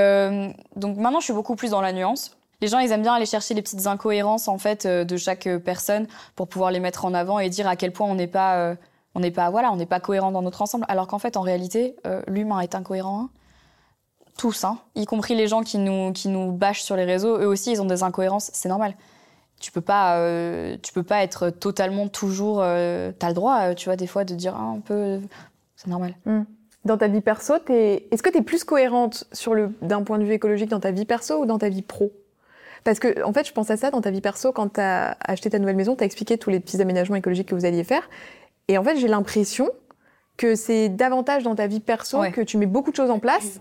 Speaker 2: donc maintenant, je suis beaucoup plus dans la nuance les gens, ils aiment bien aller chercher les petites incohérences en fait euh, de chaque euh, personne pour pouvoir les mettre en avant et dire à quel point on n'est pas, euh, on n'est pas, voilà, on n'est pas cohérent dans notre ensemble. Alors qu'en fait, en réalité, l'humain est incohérent. Hein. Tous, hein, y compris les gens qui nous, qui nous bâchent sur les réseaux, eux aussi, ils ont des incohérences. C'est normal. Tu peux pas, tu peux pas être totalement toujours. tu as le droit, tu vois, des fois, de dire ah, un peu. C'est normal.
Speaker 1: Hmm. Dans ta vie perso, est-ce que tu es plus cohérente sur le d'un point de vue écologique dans ta vie perso ou dans ta vie pro? Parce que, en fait, je pense à ça dans ta vie perso, quand tu as acheté ta nouvelle maison, tu as expliqué tous les petits aménagements écologiques que vous alliez faire. Et en fait, j'ai l'impression que c'est davantage dans ta vie perso que tu mets beaucoup de choses en place.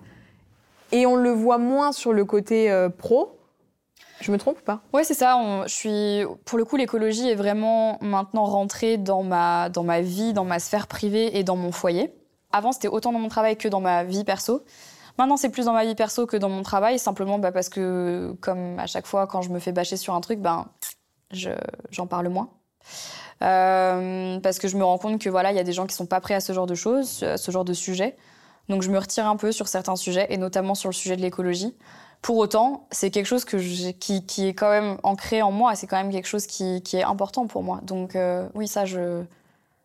Speaker 1: Et on le voit moins sur le côté euh, pro. Je me trompe ou pas?
Speaker 2: Ouais, c'est ça. je suis, pour le coup, l'écologie est vraiment maintenant rentrée dans ma, dans ma vie, dans ma sphère privée et dans mon foyer. Avant, c'était autant dans mon travail que dans ma vie perso. Maintenant, c'est plus dans ma vie perso que dans mon travail, simplement bah, parce que, comme à chaque fois, quand je me fais bâcher sur un truc, ben, j'en parle moins. Euh, parce que je me rends compte que voilà, il y a des gens qui sont pas prêts à ce genre de choses, à ce genre de sujet. Donc je me retire un peu sur certains sujets, et notamment sur le sujet de l'écologie. Pour autant, c'est quelque chose qui, est quand même ancré en moi, c'est quand même quelque chose qui, qui, est important pour moi. Donc euh, oui, ça, je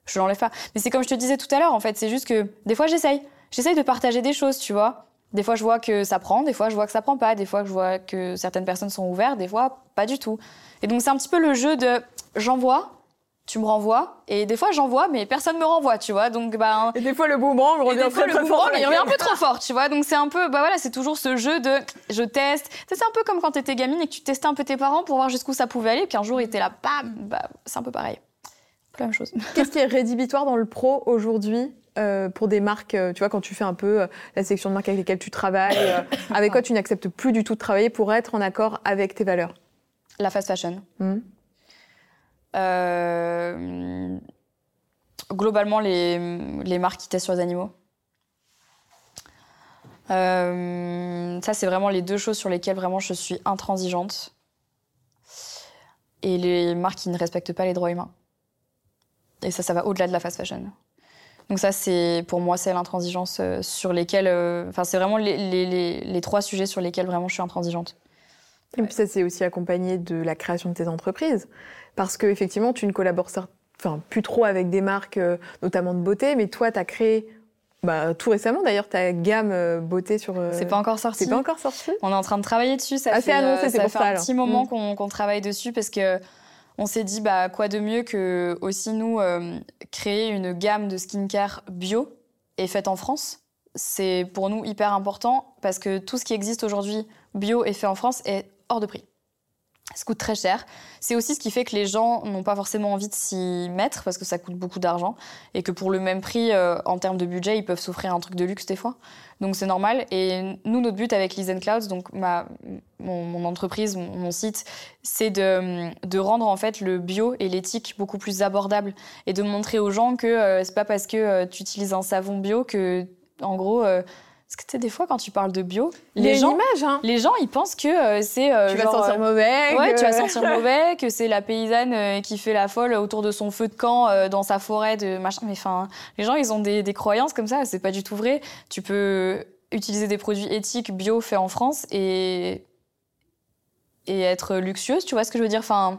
Speaker 2: je l'enlève pas. Mais c'est comme je te disais tout à l'heure, en fait, c'est juste que des fois j'essaye. J'essaye de partager des choses, tu vois. Des fois, je vois que ça prend, des fois, je vois que ça prend pas, des fois, je vois que certaines personnes sont ouvertes, des fois, pas du tout. Et donc, c'est un petit peu le jeu de j'envoie, tu me renvoies, et des fois, j'envoie, mais personne me renvoie, tu vois. Donc, bah.
Speaker 1: Et des fois, le boomerang revient
Speaker 2: des fois, le boomerang, il revient un peu trop fort, tu vois. Donc, c'est un peu, bah voilà, c'est toujours ce jeu de je teste. C'est un peu comme quand tu étais gamine et que tu testais un peu tes parents pour voir jusqu'où ça pouvait aller, et qu'un jour, ils étaient là, bam, bah, c'est un peu pareil. la même chose.
Speaker 1: Qu'est-ce qui est rédhibitoire dans le pro aujourd'hui? Euh, pour des marques, euh, tu vois, quand tu fais un peu euh, la sélection de marques avec lesquelles tu travailles, [LAUGHS] avec quoi tu n'acceptes plus du tout de travailler pour être en accord avec tes valeurs
Speaker 2: La fast fashion. Hmm. globalement, les, les, marques qui testent sur les animaux. ça, c'est vraiment les deux choses sur lesquelles vraiment je suis intransigeante. Et les marques qui ne respectent pas les droits humains. Et ça, ça va au-delà de la fast fashion. Donc ça, c'est pour moi, c'est l'intransigeance euh, sur lesquelles... Euh, enfin, c'est vraiment les, trois sujets sur lesquels vraiment je suis intransigeante.
Speaker 1: Et puis ça, c'est aussi accompagné de la création de tes entreprises. Parce qu'effectivement, tu ne collabores enfin, plus trop avec des marques, euh, notamment de beauté, mais toi, tu as créé bah, tout récemment d'ailleurs, ta gamme beauté sur.
Speaker 2: C'est pas encore sorti.
Speaker 1: C'est pas encore sorti?
Speaker 2: On est en train de travailler dessus. Ça
Speaker 1: ah,
Speaker 2: fait,
Speaker 1: annoncé, c'est
Speaker 2: ça
Speaker 1: pour
Speaker 2: fait
Speaker 1: ça,
Speaker 2: un petit moment mm. qu'on travaille dessus parce que on s'est dit bah quoi de mieux que aussi nous euh, créer une gamme de skincare bio et faite en France? C'est pour nous hyper important parce que tout ce qui existe aujourd'hui bio et fait en France est hors de prix. Ça coûte très cher. C'est aussi ce qui fait que les gens n'ont pas forcément envie de s'y mettre parce que ça coûte beaucoup d'argent et que pour le même prix, euh, en termes de budget, ils peuvent s'offrir un truc de luxe des fois. Donc c'est normal. Et nous, notre but avec Lizen Clouds, donc ma, mon, entreprise, mon, site, c'est de, de, rendre en fait le bio et l'éthique beaucoup plus abordable et de montrer aux gens que euh, c'est pas parce que euh, tu utilises un savon bio que, en gros, parce que tu sais, des fois, quand tu parles de bio,
Speaker 1: les gens, image, hein.
Speaker 2: les gens, ils pensent que euh, c'est. Euh,
Speaker 1: tu vas sentir mauvais.
Speaker 2: Ouais, tu vas sentir mauvais, que c'est la paysanne euh, qui fait la folle autour de son feu de camp dans sa forêt de machin. Mais enfin, les gens, ils ont des, des croyances comme ça. C'est pas du tout vrai. Tu peux utiliser des produits éthiques bio faits en France et et être luxueuse. Tu vois ce que je veux dire? Enfin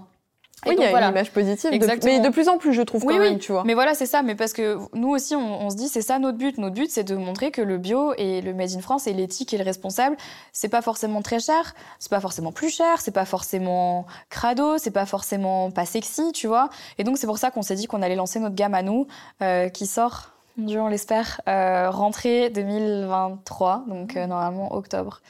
Speaker 1: oui, il y a une image positive. mais de plus en plus, je trouve quand même, tu vois.
Speaker 2: Mais voilà, c'est ça. Mais parce que nous aussi, on, se dit, c'est ça notre but. Notre but, c'est de montrer que le bio et le made in France et l'éthique et le responsable, c'est pas forcément très cher, c'est pas forcément plus cher, c'est pas forcément crado, c'est pas forcément pas sexy, tu vois. Et donc, c'est pour ça qu'on s'est dit qu'on allait lancer notre gamme à nous, euh, qui sort, Dieu, on l'espère, euh, rentrée 2023, donc euh, normalement octobre.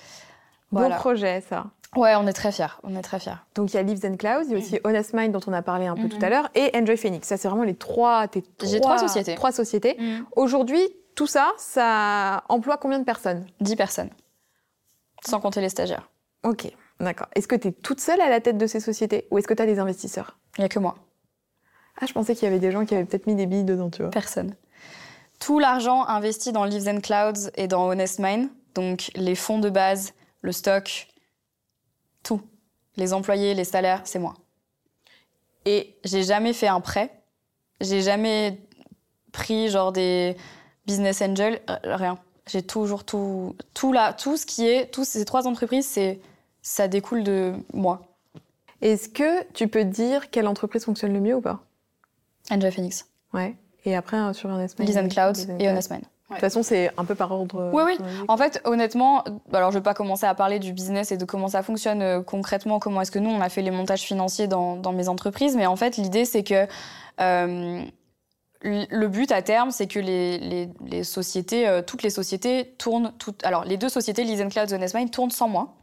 Speaker 1: Bon projet, ça.
Speaker 2: Ouais, on est très fiers. On est très fiers.
Speaker 1: Donc il y a Leaves and Clouds, il y a aussi Honest Mind dont on a parlé un peu tout à mhm. l'heure, et Enjoy Phoenix. Ça, c'est vraiment les trois.
Speaker 2: J'ai trois sociétés.
Speaker 1: Trois sociétés. Mhm. Aujourd'hui, tout ça, ça emploie combien de personnes?
Speaker 2: Dix personnes, sans compter les stagiaires.
Speaker 1: Ok, d'accord. Est-ce que tu es toute seule à la tête de ces sociétés, ou est-ce que tu as des investisseurs?
Speaker 2: Il n'y a que moi.
Speaker 1: Ah, je pensais qu'il y avait des gens qui avaient peut-être mis des billes dedans, tu vois.
Speaker 2: Personne. Tout l'argent investi dans Leaves and Clouds et dans Honest Mind, donc les fonds de base, le stock, tout. Les employés, les salaires, c'est moi. Et j'ai jamais fait un prêt. J'ai jamais pris genre des business angels, euh, rien. J'ai toujours tout, tout là, tout ce qui est, tous ces trois entreprises, c'est, ça découle de moi.
Speaker 1: Est-ce que tu peux dire quelle entreprise fonctionne le mieux ou pas?
Speaker 2: Enjoy Phoenix.
Speaker 1: Ouais. Et après, euh, sur Honest Mind
Speaker 2: Liz Clouds et Honest Mind.
Speaker 1: De toute façon, c'est un peu par ordre.
Speaker 2: Oui, oui. En fait, honnêtement, alors je vais pas commencer à parler du business et de comment ça fonctionne euh, concrètement, comment est-ce que nous, on a fait les montages financiers dans, dans mes entreprises. Mais en fait, l'idée, c'est que euh, le but à terme, c'est que les, les, les sociétés, euh, toutes les sociétés tournent. Toutes, alors, les deux sociétés, Liz Cloud et Mind, tournent sans moi,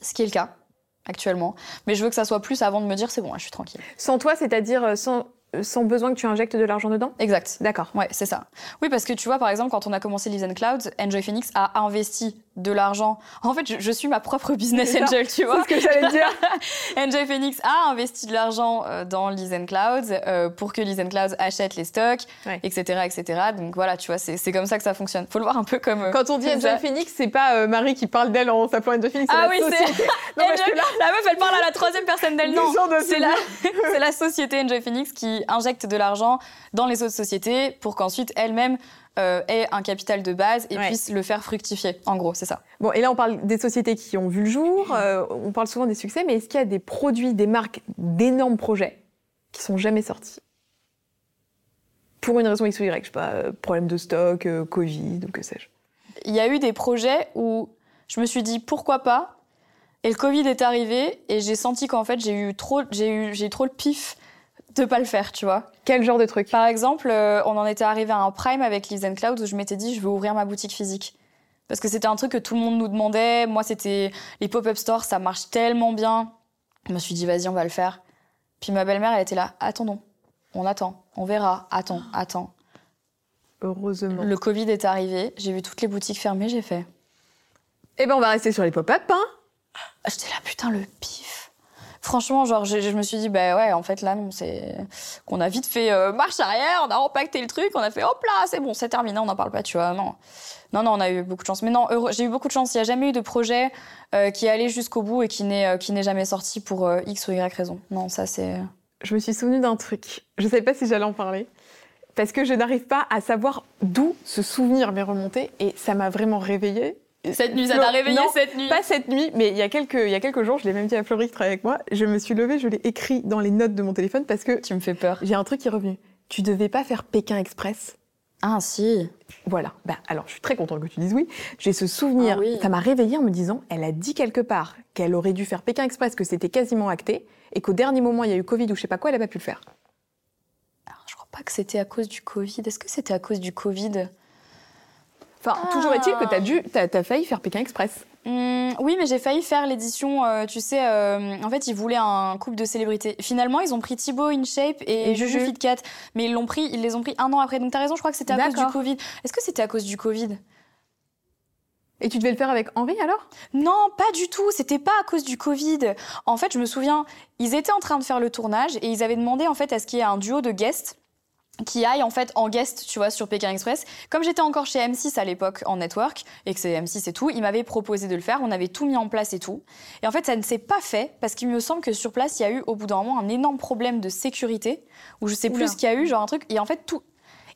Speaker 2: ce qui est le cas actuellement. Mais je veux que ça soit plus avant de me dire c'est bon, je suis tranquille.
Speaker 1: Sans toi, c'est-à-dire sans sans besoin que tu injectes de l'argent dedans?
Speaker 2: Exact.
Speaker 1: D'accord.
Speaker 2: Ouais, c'est ça. Oui, parce que tu vois, par exemple, quand on a commencé Lives Clouds, Enjoy Phoenix a investi de l'argent. En fait, je, suis ma propre business angel, tu vois.
Speaker 1: C'est ce que j'allais dire. [LAUGHS]
Speaker 2: Enjoy Phoenix a investi de l'argent euh, dans Lives Clouds euh, pour que Lives Clouds achète les stocks, etc., etc. Donc voilà, tu vois, c'est comme ça que ça fonctionne. Faut le voir un peu comme. Euh,
Speaker 1: quand on dit Enjoy Phoenix, c'est pas Marie qui parle d'elle en s'appelant Enjoy Phoenix.
Speaker 2: Ah oui, c'est. [LAUGHS] la meuf, elle parle à la troisième personne d'elle. Non, c'est la... [LAUGHS] la société Enjoy Phoenix qui injecte de l'argent dans les autres sociétés pour qu'ensuite elle-même euh, ait un capital de base et puisse le faire fructifier. En gros, c'est ça.
Speaker 1: Bon, et là, on parle des sociétés qui ont vu le jour, euh, on parle souvent des succès, mais est-ce qu'il y a des produits, des marques, d'énormes projets qui sont jamais sortis? Pour une raison X ou Y, je sais pas, euh, problème de stock, Covid ou que sais-je.
Speaker 2: Il y a eu des projets où je me suis dit pourquoi pas, et le Covid est arrivé, et j'ai senti qu'en fait, j'ai eu trop, j'ai eu, j'ai eu trop le pif de pas le faire, tu vois.
Speaker 1: Quel genre de truc?
Speaker 2: Par exemple, euh, on en était arrivé à un prime avec Lives and Cloud où je m'étais dit je veux ouvrir ma boutique physique. Parce que c'était un truc que tout le monde nous demandait. Moi, c'était les pop-up stores, ça marche tellement bien. Je me suis dit vas-y, on va le faire. Puis ma belle-mère, elle était là, attendons, on attend, on verra, attends, attends.
Speaker 1: Heureusement.
Speaker 2: Le Covid est arrivé, j'ai vu toutes les boutiques fermées, j'ai fait.
Speaker 1: Eh ben, on va rester sur les pop-up, hein
Speaker 2: J'étais là, putain, le pif franchement, genre, je, me suis dit, bah ouais, en fait, là, c'est qu'on a vite fait euh, marche arrière, on a repacté le truc, on a fait, hop là, c'est bon, c'est terminé, on n'en parle pas, tu vois, non. Non, non, on a eu beaucoup de chance. Mais non, j'ai eu beaucoup de chance. Il n'y a jamais eu de projet euh, qui est allé jusqu'au bout et qui n'est euh, jamais sorti pour X ou Y raison. Non, ça, c'est...
Speaker 1: Je me suis souvenu d'un truc. Je ne savais pas si j'allais en parler. Parce que je n'arrive pas à savoir d'où ce souvenir m'est remonté. Et ça m'a vraiment réveillée.
Speaker 2: Cette nuit, ça t'a réveillé cette nuit
Speaker 1: Pas cette nuit, mais il y a quelques, il y a quelques jours, je l'ai même dit à Florie qui travaille avec moi, je me suis levée, je l'ai écrit dans les notes de mon téléphone parce que...
Speaker 2: Tu me fais peur.
Speaker 1: J'ai un truc qui est revenu. Tu devais pas faire Pékin Express
Speaker 2: Ah si.
Speaker 1: Voilà. Bah, alors, je suis très contente que tu dises oui. J'ai ce souvenir.
Speaker 2: Ah oui.
Speaker 1: Ça m'a réveillée en me disant, elle a dit quelque part qu'elle aurait dû faire Pékin Express, que c'était quasiment acté, et qu'au dernier moment, il y a eu Covid ou je sais pas quoi, elle n'a pas pu le faire.
Speaker 2: Alors, je crois pas que c'était à cause du Covid. Est-ce que c'était à cause du Covid?
Speaker 1: Enfin,
Speaker 2: Ah.
Speaker 1: toujours est-il que t'as dû, t'as, t'as failli faire Pékin Express.
Speaker 2: Hum, oui, mais j'ai failli faire l'édition, euh, tu sais, euh, en fait, ils voulaient un couple de célébrités. Finalement, ils ont pris Thibaut InShape et,
Speaker 1: Et
Speaker 2: Juju. Fitcat, mais ils l'ont pris, ils les ont pris un an après. Donc t'as raison, je crois que c'était à cause du. Covid. Est-ce que c'était à cause du Covid?
Speaker 1: Et tu devais le faire avec Henri alors?
Speaker 2: Non, pas du tout. C'était pas à cause du Covid. En fait, je me souviens, ils étaient en train de faire le tournage et ils avaient demandé en fait à ce qu'il y ait un duo de guests qui aille en fait en guest, tu vois, sur Pékin Express. Comme j'étais encore chez M6 à l'époque en network et que c'est M6 et tout, ils m'avaient proposé de le faire. On avait tout mis en place et tout. Et en fait, ça ne s'est pas fait parce qu'il me semble que sur place, il y a eu au bout d'un moment un énorme problème de sécurité où je sais plus
Speaker 1: Oula.
Speaker 2: ce qu'il y a eu, genre un truc. Et en fait, tout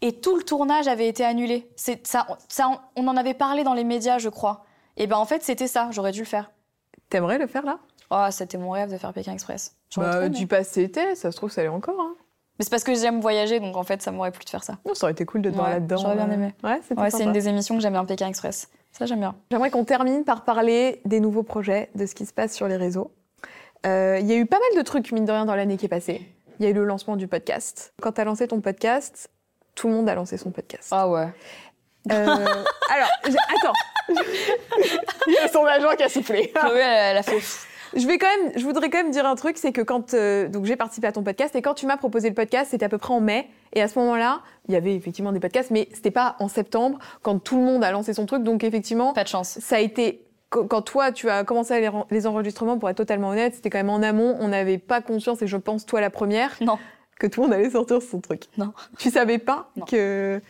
Speaker 2: et tout le tournage avait été annulé. C'est ça, ça, on en avait parlé dans les médias, je crois. Et ben en fait, c'était ça. J'aurais dû le faire.
Speaker 1: T'aimerais le faire là?
Speaker 2: Oh, c'était mon rêve de faire Pékin Express. Trop
Speaker 1: Bah,
Speaker 2: aimé.
Speaker 1: dis pas c'était, ça se trouve, ça allait encore. Hein.
Speaker 2: Mais c'est parce que j'aime voyager, donc en fait, ça m'aurait plu de faire ça.
Speaker 1: Non, ça aurait été cool de te voir
Speaker 2: Ouais,
Speaker 1: là-dedans.
Speaker 2: j'aurais bien
Speaker 1: euh.
Speaker 2: aimé.
Speaker 1: Ouais,
Speaker 2: Ouais, c'est une des émissions que j'aime bien, Pékin Express. Ça, j'aime bien.
Speaker 1: J'aimerais qu'on termine par parler des nouveaux projets, de ce qui se passe sur les réseaux. Euh, Il y a eu pas mal de trucs, mine de rien, dans l'année qui est passée. Il y a eu le lancement du podcast. Quand tu as lancé ton podcast, tout le monde a lancé son podcast.
Speaker 2: Ah ouais.
Speaker 1: Euh, [LAUGHS] alors, attends. [LAUGHS] Il y a son agent qui a soufflé.
Speaker 2: Elle, elle a fait.
Speaker 1: Je vais quand même, je voudrais quand même dire un truc, c'est que quand euh, donc j'ai participé à ton podcast et quand tu m'as proposé le podcast, c'était à peu près en mai et à ce moment-là, il y avait effectivement des podcasts, mais c'était pas en septembre quand tout le monde a lancé son truc, donc effectivement,
Speaker 2: Pas de chance.
Speaker 1: ça a été quand toi tu as commencé les, enregistrements, pour être totalement honnête, c'était quand même en amont, on n'avait pas conscience et je pense toi la première
Speaker 2: Non.
Speaker 1: que tout le monde allait sortir son truc.
Speaker 2: Non.
Speaker 1: Tu savais pas
Speaker 2: Non.
Speaker 1: que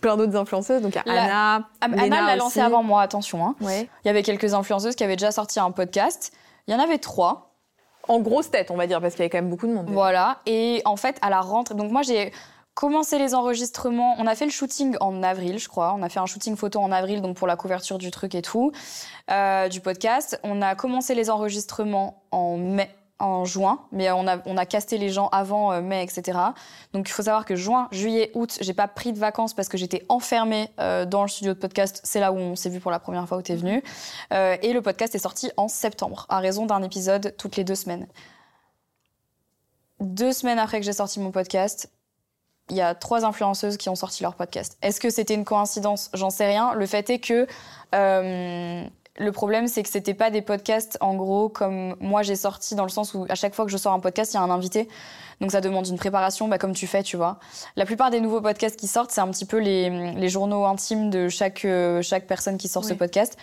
Speaker 1: plein d'autres influenceuses, donc il y a
Speaker 2: La-
Speaker 1: Anna,
Speaker 2: Anna l'a lancé avant moi, attention. hein.
Speaker 1: Ouais.
Speaker 2: Il y avait quelques influenceuses qui avaient déjà sorti un podcast. Il y en avait trois.
Speaker 1: En grosse tête, on va dire, parce qu'il y avait quand même beaucoup de monde.
Speaker 2: Voilà. Et en fait, à la rentrée, donc moi j'ai commencé les enregistrements. On a fait le shooting en avril, je crois. On a fait un shooting photo en avril, donc pour la couverture du truc et tout, euh, du podcast. On a commencé les enregistrements en mai. En juin, mais on a, on a casté les gens avant euh, mai, etc. Donc il faut savoir que juin, juillet, août, j'ai pas pris de vacances parce que j'étais enfermée euh, dans le studio de podcast. C'est là où on s'est vu pour la première fois où t'es venu. Euh, et le podcast est sorti en septembre, à raison d'un épisode toutes les deux semaines. Deux semaines après que j'ai sorti mon podcast, il y a trois influenceuses qui ont sorti leur podcast. Est-ce que c'était une coïncidence? J'en sais rien. Le fait est que euh, le problème, c'est que c'était pas des podcasts, en gros, comme moi j'ai sorti, dans le sens où à chaque fois que je sors un podcast, il y a un invité. Donc ça demande une préparation, bah, comme tu fais, tu vois. La plupart des nouveaux podcasts qui sortent, c'est un petit peu les, les journaux intimes de chaque, euh, chaque personne qui sort ce podcast.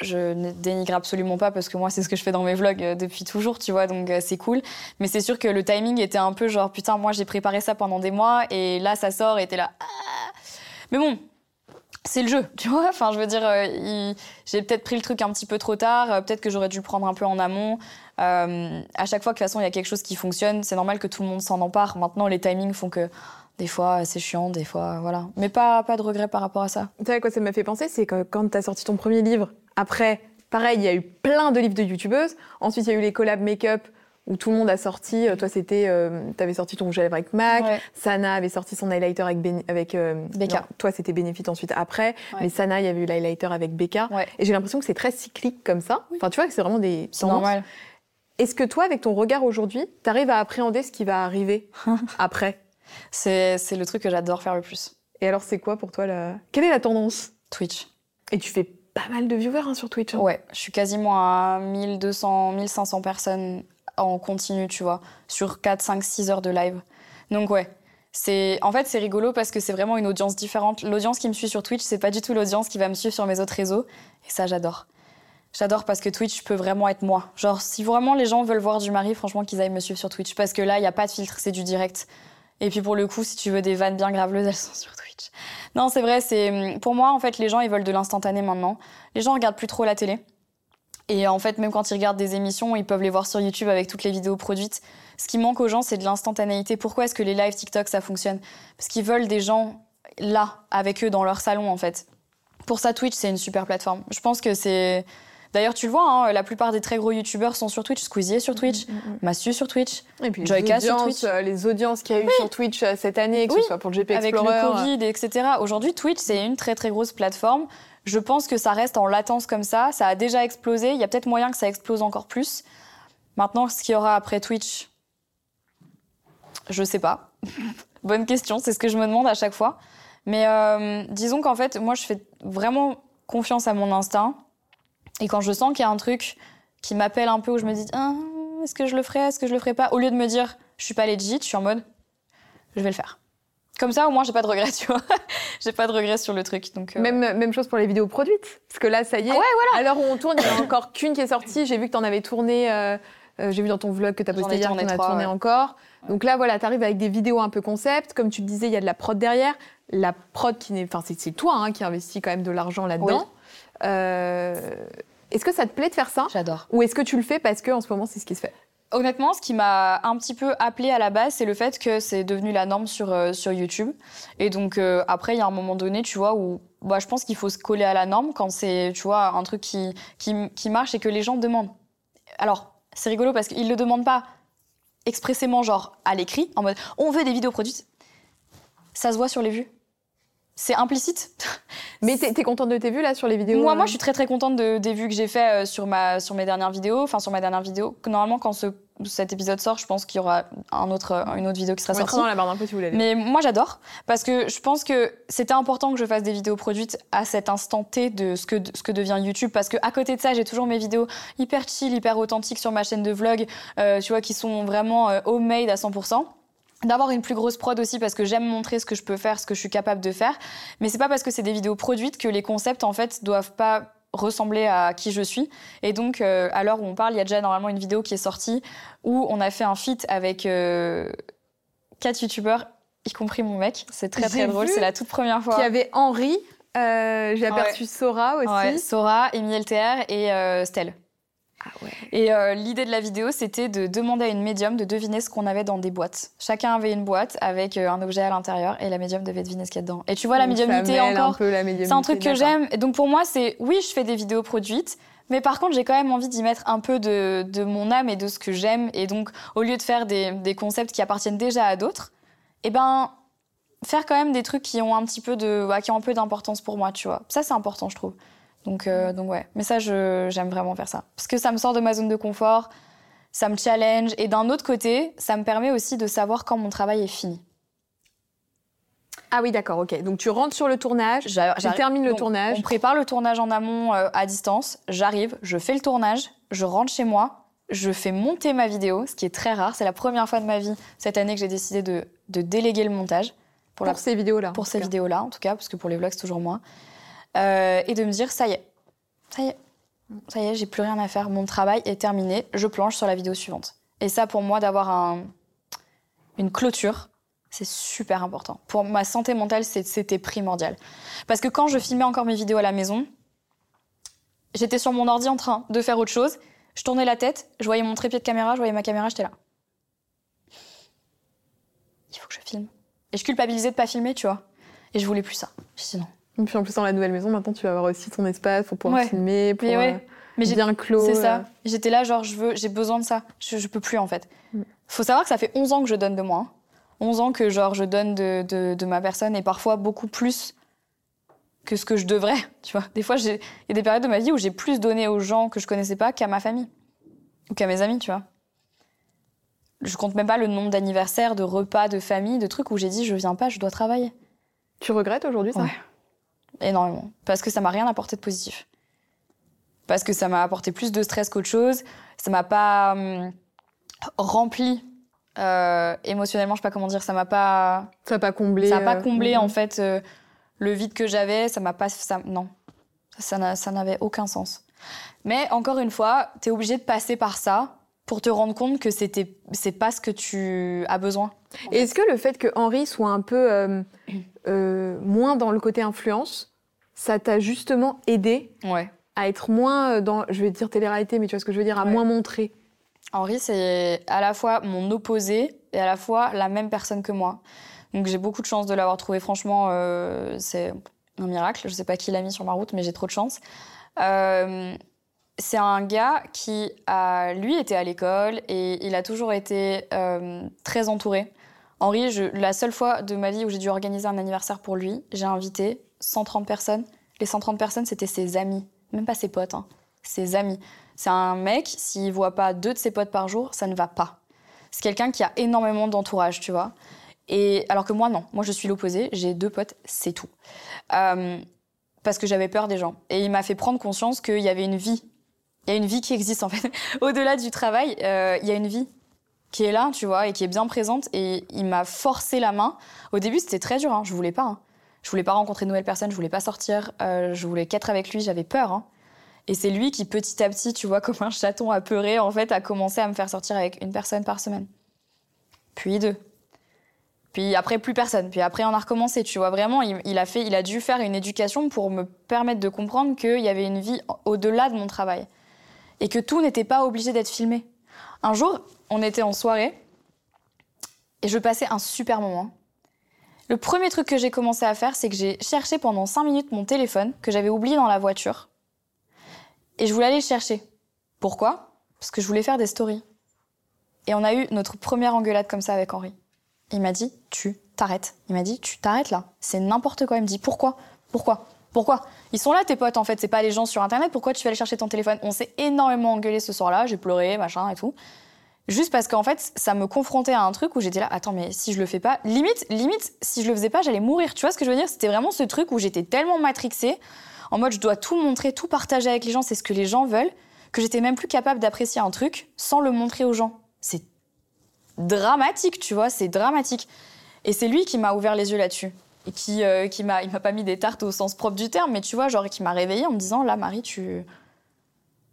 Speaker 2: Je ne dénigre absolument pas parce que moi, c'est ce que je fais dans mes vlogs euh, depuis toujours, tu vois, donc euh, c'est cool. Mais c'est sûr que le timing était un peu genre, putain, moi j'ai préparé ça pendant des mois et là ça sort et t'es là. Ah Mais bon, c'est le jeu, tu vois. Enfin, je veux dire, euh, j'ai peut-être pris le truc un petit peu trop tard, euh, peut-être que j'aurais dû le prendre un peu en amont. Euh, à chaque fois que de toute façon il y a quelque chose qui fonctionne, c'est normal que tout le monde s'en empare. Maintenant, les timings font que des fois c'est chiant, des fois voilà. Mais pas, pas de regret par rapport à ça.
Speaker 1: Tu sais à quoi ça m'a fait penser C'est que quand tu as sorti ton premier livre, après, pareil, il y a eu plein de livres de youtubeuses. Ensuite, il y a eu les collabs make-up où tout le monde a sorti. Euh, Toi, c'était. tu avais sorti ton rouge à lèvres avec MAC.
Speaker 2: Ouais.
Speaker 1: Sana avait sorti son highlighter avec. Ben- avec euh,
Speaker 2: Becca.
Speaker 1: non, toi, c'était Benefit ensuite après.
Speaker 2: Ouais.
Speaker 1: Mais Sana, il y avait eu l'highlighter avec Becca.
Speaker 2: Ouais.
Speaker 1: Et j'ai l'impression que c'est très cyclique comme ça. Enfin, tu vois que c'est vraiment des.
Speaker 2: C'est
Speaker 1: tendances.
Speaker 2: normal.
Speaker 1: Est-ce que toi, avec ton regard aujourd'hui, tu arrives à appréhender ce qui va arriver [LAUGHS] après?
Speaker 2: C'est c'est le truc que j'adore faire le plus.
Speaker 1: Et alors, c'est quoi pour toi la... Quelle est la tendance?
Speaker 2: Twitch.
Speaker 1: Et tu fais pas mal de viewers hein, sur Twitch. hein.
Speaker 2: Ouais, je suis quasiment à 1200, 1500 personnes en continu, tu vois, sur 4, 5, 6 heures de live. Donc ouais, c'est en fait c'est rigolo parce que c'est vraiment une audience différente. L'audience qui me suit sur Twitch, c'est pas du tout l'audience qui va me suivre sur mes autres réseaux et ça j'adore. J'adore parce que Twitch peut vraiment être moi. Genre si vraiment les gens veulent voir du mari, franchement qu'ils aillent me suivre sur Twitch parce que là il y a pas de filtre, c'est du direct. Et puis pour le coup, si tu veux des vannes bien graveleuses, [LAUGHS] elles sont sur Twitch. Non, c'est vrai, c'est pour moi en fait les gens ils veulent de l'instantané maintenant. Les gens regardent plus trop la télé. Et en fait, même quand ils regardent des émissions, ils peuvent les voir sur YouTube avec toutes les vidéos produites. Ce qui manque aux gens, c'est de l'instantanéité. Pourquoi est-ce que les lives TikTok, ça fonctionne? Parce qu'ils veulent des gens là, avec eux, dans leur salon, en fait. Pour ça, Twitch, c'est une super plateforme. Je pense que c'est... D'ailleurs, tu le vois, hein, la plupart des très gros youtubeurs sont sur Twitch. Squeezie est sur Twitch, mm, mm, Massu sur Twitch,
Speaker 1: et puis Joyka sur Twitch. les audiences qu'il y a eu sur Twitch cette année, que ce soit pour le GP
Speaker 2: Explorer. Avec le Covid, etc. Aujourd'hui, Twitch, c'est une très très grosse plateforme. Je pense que ça reste en latence comme ça. Ça a déjà explosé. Il y a peut-être moyen que ça explose encore plus. Maintenant, ce qu'il y aura après Twitch, je sais pas. [LAUGHS] Bonne question, c'est ce que je me demande à chaque fois. Mais euh, disons qu'en fait, moi, je fais vraiment confiance à mon instinct. Et quand je sens qu'il y a un truc qui m'appelle un peu, où je me dis ah, est-ce que je le ferai, est-ce que je le ferai pas, au lieu de me dire je suis pas legit, je suis en mode je vais le faire. Comme ça, au moins, j'ai pas de regrets, [LAUGHS] tu vois. j'ai pas de regrets sur le truc. Donc,
Speaker 1: euh, même, même chose pour les vidéos produites. Parce que là, ça y est.
Speaker 2: Ah ouais, voilà.
Speaker 1: À l'heure où on tourne, il y en a encore qu'une qui est sortie. J'ai vu que tu en avais tourné. Euh, euh, j'ai vu dans ton vlog que tu as posté hier, tu en as tourné encore. Donc là, voilà, tu arrives avec des vidéos un peu concept. Comme tu le disais, il y a de la prod derrière. La prod qui n'est. Enfin, c'est toi hein, qui investis quand même de l'argent là-dedans. Est-ce que ça te plaît de faire ça?
Speaker 2: J'adore.
Speaker 1: Ou est-ce que tu le fais parce que en ce moment, c'est ce qui se fait?
Speaker 2: Honnêtement, ce qui m'a un petit peu appelé à la base, c'est le fait que c'est devenu la norme sur, euh, sur YouTube. Et donc, euh, après, il y a un moment donné, tu vois, où bah, je pense qu'il faut se coller à la norme quand c'est, tu vois, un truc qui, qui, qui marche et que les gens demandent. Alors, c'est rigolo parce qu'ils ne le demandent pas expressément, genre à l'écrit, en mode on veut des vidéos produites. Ça se voit sur les vues c'est implicite. [LAUGHS]
Speaker 1: Mais t'es es contente de tes vues là sur les vidéos
Speaker 2: Moi, moi, euh je suis très très contente de, des vues que j'ai fait euh, sur ma sur mes dernières vidéos. Enfin, sur ma dernière vidéo. Normalement, quand ce, cet épisode sort, je pense qu'il y aura un autre, une autre vidéo qui sera sortie.
Speaker 1: dans la barre un peu si vous voulez.
Speaker 2: Mais moi, j'adore parce que je pense que c'était important que je fasse des vidéos produites à cet instant T de ce que ce que devient YouTube. Parce que à côté de ça, j'ai toujours mes vidéos hyper chill, hyper authentiques sur ma chaîne de vlog, euh, tu vois, qui sont vraiment homemade à 100% d'avoir une plus grosse prod aussi parce que j'aime montrer ce que je peux faire, ce que je suis capable de faire. Mais c'est pas parce que c'est des vidéos produites que les concepts en fait doivent pas ressembler à qui je suis. Et donc, euh, à l'heure où on parle, il y a déjà normalement une vidéo qui est sortie où on a fait un feat avec euh, quatre youtubeurs, y compris mon mec. C'est très très drôle, c'est la toute première fois.
Speaker 1: Il y avait Henri, euh, j'ai aperçu Sora aussi. Ouais,
Speaker 2: Sora, Amy LTR et euh, Stell.
Speaker 1: Ah ouais.
Speaker 2: Et euh, l'idée de la vidéo, c'était de demander à une médium de deviner ce qu'on avait dans des boîtes. Chacun avait une boîte avec euh, un objet à l'intérieur et la médium devait deviner ce qu'il y a dedans. Et tu vois, la médiumnité encore, c'est un truc que j'aime. Donc pour moi, c'est oui, je fais des vidéos produites, mais par contre, j'ai quand même envie d'y mettre un peu de, de, mon âme et de ce que j'aime. Et donc, au lieu de faire des, des concepts qui appartiennent déjà à d'autres, eh ben, faire quand même des trucs qui ont un petit peu de, qui ont un peu d'importance pour moi, tu vois. Ça, c'est important, je trouve. Donc, euh, donc ouais. Mais ça, j'aime vraiment faire ça. Parce que ça me sort de ma zone de confort, ça me challenge. Et d'un autre côté, ça me permet aussi de savoir quand mon travail est fini.
Speaker 1: Ah oui, d'accord, ok. Donc tu rentres sur le tournage, tu termines le tournage.
Speaker 2: On prépare le tournage en amont euh, à distance. J'arrive, je fais le tournage, je rentre chez moi, je fais monter ma vidéo, ce qui est très rare. C'est la première fois de ma vie cette année que j'ai décidé de, de, déléguer le montage.
Speaker 1: Pour, pour ces vidéos-là.
Speaker 2: Pour ces vidéos-là, en tout cas, parce que pour les vlogs, c'est toujours moi. Euh, et de me dire ça y est, ça y est, ça y est, j'ai plus rien à faire, mon travail est terminé, je planche sur la vidéo suivante. Et ça, pour moi, d'avoir un, une clôture, c'est super important. Pour ma santé mentale, c'était primordial. Parce que quand je filmais encore mes vidéos à la maison, j'étais sur mon ordi en train de faire autre chose. Je tournais la tête, je voyais mon trépied de caméra, je voyais ma caméra, j'étais là. Il faut que je filme. Et je culpabilisais de pas filmer, tu vois. Et je voulais plus ça. Je non.
Speaker 1: Et puis en plus, dans la nouvelle maison, maintenant, tu vas avoir aussi ton espace pour pouvoir filmer, pour mais euh, bien clos.
Speaker 2: C'est ça. Euh. J'étais là, genre, je veux, j'ai besoin de ça. Je, je peux plus, en fait. Mm. Faut savoir que ça fait 11 ans que je donne de moi. 11 ans que, genre, je donne de, de, de, ma personne et parfois beaucoup plus que ce que je devrais, [LAUGHS] tu vois. Des fois, il y a des périodes de ma vie où j'ai plus donné aux gens que je connaissais pas qu'à ma famille. Ou qu'à mes amis, tu vois. Je compte même pas le nombre d'anniversaires, de repas, de famille, de trucs où j'ai dit je viens pas, je dois travailler.
Speaker 1: Tu regrettes aujourd'hui ça?
Speaker 2: Énormément. Parce que ça m'a rien apporté de positif. Parce que ça m'a apporté plus de stress qu'autre chose. Ça m'a pas hum, rempli euh, émotionnellement, je sais pas comment dire. Ça m'a pas.
Speaker 1: Ça pas comblé.
Speaker 2: Ça pas euh, comblé en fait euh, le vide que j'avais. Ça m'a pas. Ça, non, ça, ça n'avait aucun sens. Mais encore une fois, tu es obligé de passer par ça pour te rendre compte que c'était c'est pas ce que tu as besoin.
Speaker 1: Est-ce que le fait que Henri soit un peu moins dans le côté influence, ça t'a justement aidé à être moins euh, dans, je vais dire télé-réalité, mais tu vois ce que je veux dire, à moins montrer
Speaker 2: Henri, c'est à la fois mon opposé et à la fois la même personne que moi. Donc j'ai beaucoup de chance de l'avoir trouvé. Franchement, euh, c'est un miracle. Je sais pas qui l'a mis sur ma route, mais j'ai trop de chance. Euh, c'est un gars qui a, lui, était à l'école et il a toujours été euh, très entouré. Henri, je, la seule fois de ma vie où j'ai dû organiser un anniversaire pour lui, j'ai invité 130 personnes. Les 130 personnes, c'était ses amis, même pas ses potes, hein. ses amis. C'est un mec, s'il voit pas deux de ses potes par jour, ça ne va pas. C'est quelqu'un qui a énormément d'entourage, tu vois. Et alors que moi, non. Moi, je suis l'opposé. J'ai deux potes, c'est tout. Euh, parce que j'avais peur des gens. Et il m'a fait prendre conscience qu'il y avait une vie. Il y a une vie qui existe, en fait. [LAUGHS] Au-delà du travail, euh, il y a une vie qui est là, tu vois, et qui est bien présente. Et il m'a forcé la main. Au début, c'était très dur. Hein. Je voulais pas. Hein. Je voulais pas rencontrer de nouvelles personnes. Je voulais pas sortir. Euh, je voulais qu'être avec lui. J'avais peur. Hein. Et c'est lui qui, petit à petit, tu vois, [LAUGHS] comme un chaton apeuré, en fait, a commencé à me faire sortir avec une personne par semaine. Puis deux. Puis après, plus personne. Puis après, on a recommencé. Tu vois, vraiment, il, a fait, il a dû faire une éducation pour me permettre de comprendre qu'il y avait une vie au-delà de mon travail. Et que tout n'était pas obligé d'être filmé. Un jour, on était en soirée et je passais un super moment. Le premier truc que j'ai commencé à faire, c'est que j'ai cherché pendant cinq minutes mon téléphone que j'avais oublié dans la voiture. Et je voulais aller le chercher. Pourquoi? Parce que je voulais faire des stories. Et on a eu notre première engueulade comme ça avec Henri. Il m'a dit, tu t'arrêtes. Il m'a dit, tu t'arrêtes là. C'est n'importe quoi. Il me dit, pourquoi? Pourquoi? Pourquoi? Ils sont là, tes potes, en fait. C'est pas les gens sur Internet. Pourquoi tu vas aller chercher ton téléphone? On s'est énormément engueulé ce soir-là. J'ai pleuré, machin et tout. Juste parce qu'en fait, ça me confrontait à un truc où j'étais là, attends, mais si je le fais pas, limite, limite, si je le faisais pas, j'allais mourir. Tu vois ce que je veux dire? C'était vraiment ce truc où j'étais tellement matrixée, en mode je dois tout montrer, tout partager avec les gens, c'est ce que les gens veulent, que j'étais même plus capable d'apprécier un truc sans le montrer aux gens. C'est dramatique, tu vois, c'est dramatique. Et c'est lui qui m'a ouvert les yeux là-dessus. Et qui, euh, qui m'a, il m'a pas mis des tartes au sens propre du terme, mais tu vois, genre, qui m'a réveillée en me disant, là, Marie, tu.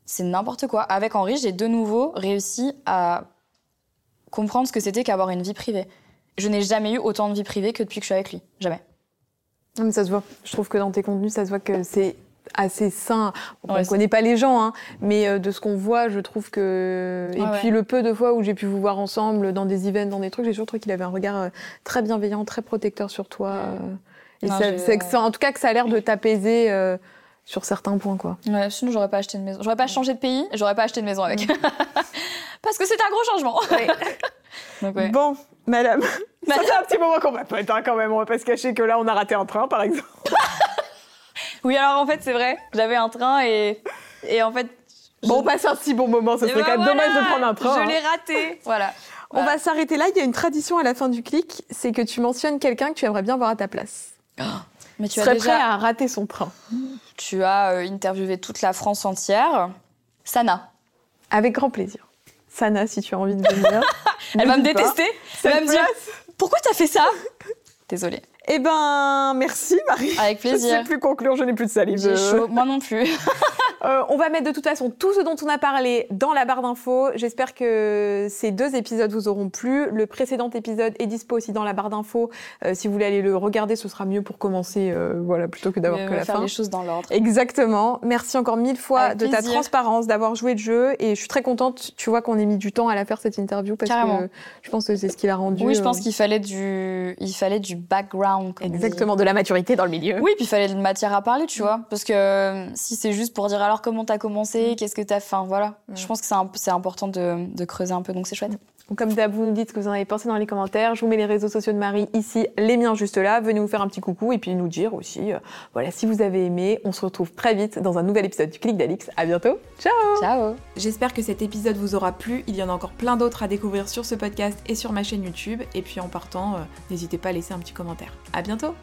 Speaker 2: C'est n'importe quoi. Avec Henri, j'ai de nouveau réussi à comprendre ce que c'était qu'avoir une vie privée. Je n'ai jamais eu autant de vie privée que depuis que je suis avec lui. Jamais.
Speaker 1: Non, mais ça se voit. Je trouve que dans tes contenus, ça se voit que c'est assez sain. on ne connaît pas les gens, hein, mais euh, de ce qu'on voit, je trouve que. Et puis le peu de fois où j'ai pu vous voir ensemble dans des events, dans des trucs, j'ai toujours trouvé qu'il avait un regard euh, très bienveillant, très protecteur sur toi. Euh. et ça, en tout cas, que ça a l'air de t'apaiser. Sur certains points, quoi.
Speaker 2: Ouais, sinon, j'aurais pas acheté de maison. J'aurais pas changé de pays, j'aurais pas acheté de maison avec. Mm. [LAUGHS] Parce que c'est un gros changement. [LAUGHS]
Speaker 1: Bon, [LAUGHS] madame, ça fait un petit moment qu'on va pas hein, quand même. On va pas se cacher que là, on a raté un train, par exemple.
Speaker 2: Oui, alors en fait, c'est vrai. J'avais un train et, et en fait.
Speaker 1: Bon, on passe un si bon moment, ce serait quand même dommage de prendre un train.
Speaker 2: Je l'ai hein. raté. Voilà.
Speaker 1: On va s'arrêter là. Il y a une tradition à la fin du clic, c'est que tu mentionnes quelqu'un que tu aimerais bien voir à ta place. Mais tu serais prêt à rater son train.
Speaker 2: Tu as euh, interviewé toute la France entière. Sana.
Speaker 1: Avec grand plaisir. Sana, si tu as envie de venir. [LAUGHS]
Speaker 2: Elle va me détester. Elle va me dire Pourquoi t'as fait ça? Désolée.
Speaker 1: Eh ben, merci Marie.
Speaker 2: Avec plaisir.
Speaker 1: Je ne sais plus conclure, je n'ai plus de salive.
Speaker 2: J'ai chaud, [LAUGHS] moi non plus.
Speaker 1: Euh, on va mettre de toute façon tout ce dont on a parlé dans la barre d'infos. J'espère que ces deux épisodes vous auront plu. Le précédent épisode est dispo aussi dans la barre d'infos. Euh, si vous voulez aller le regarder, ce sera mieux pour commencer, euh, voilà, plutôt que d'avoir que la
Speaker 2: faire
Speaker 1: les
Speaker 2: choses dans l'ordre.
Speaker 1: Exactement. Merci encore mille fois de ta transparence, d'avoir joué le jeu. Et je suis très contente, tu vois, qu'on ait mis du temps à la faire cette interview parce que je pense que c'est ce qui l'a rendu.
Speaker 2: Oui, je pense qu'il fallait du, il fallait du background.
Speaker 1: Exactement, de la maturité dans le milieu.
Speaker 2: Oui, puis il fallait de matière à parler, tu vois. Parce que si c'est juste pour dire alors comment t'as commencé Mm. qu'est-ce que tu as fait. Voilà. Mm. Je pense que c'est important de, creuser un peu, donc c'est chouette.
Speaker 1: Comme d'hab, vous nous dites ce que vous en avez pensé dans les commentaires. Je vous mets les réseaux sociaux de Marie ici, les miens juste là. Venez nous faire un petit coucou et puis nous dire aussi, euh, voilà, si vous avez aimé. On se retrouve très vite dans un nouvel épisode du Clic d'Alix. À bientôt. Ciao.
Speaker 2: Ciao.
Speaker 1: J'espère que cet épisode vous aura plu. Il y en a encore plein d'autres à découvrir sur ce podcast et sur ma chaîne YouTube. Et puis en partant, euh, n'hésitez pas à laisser un petit commentaire. À bientôt.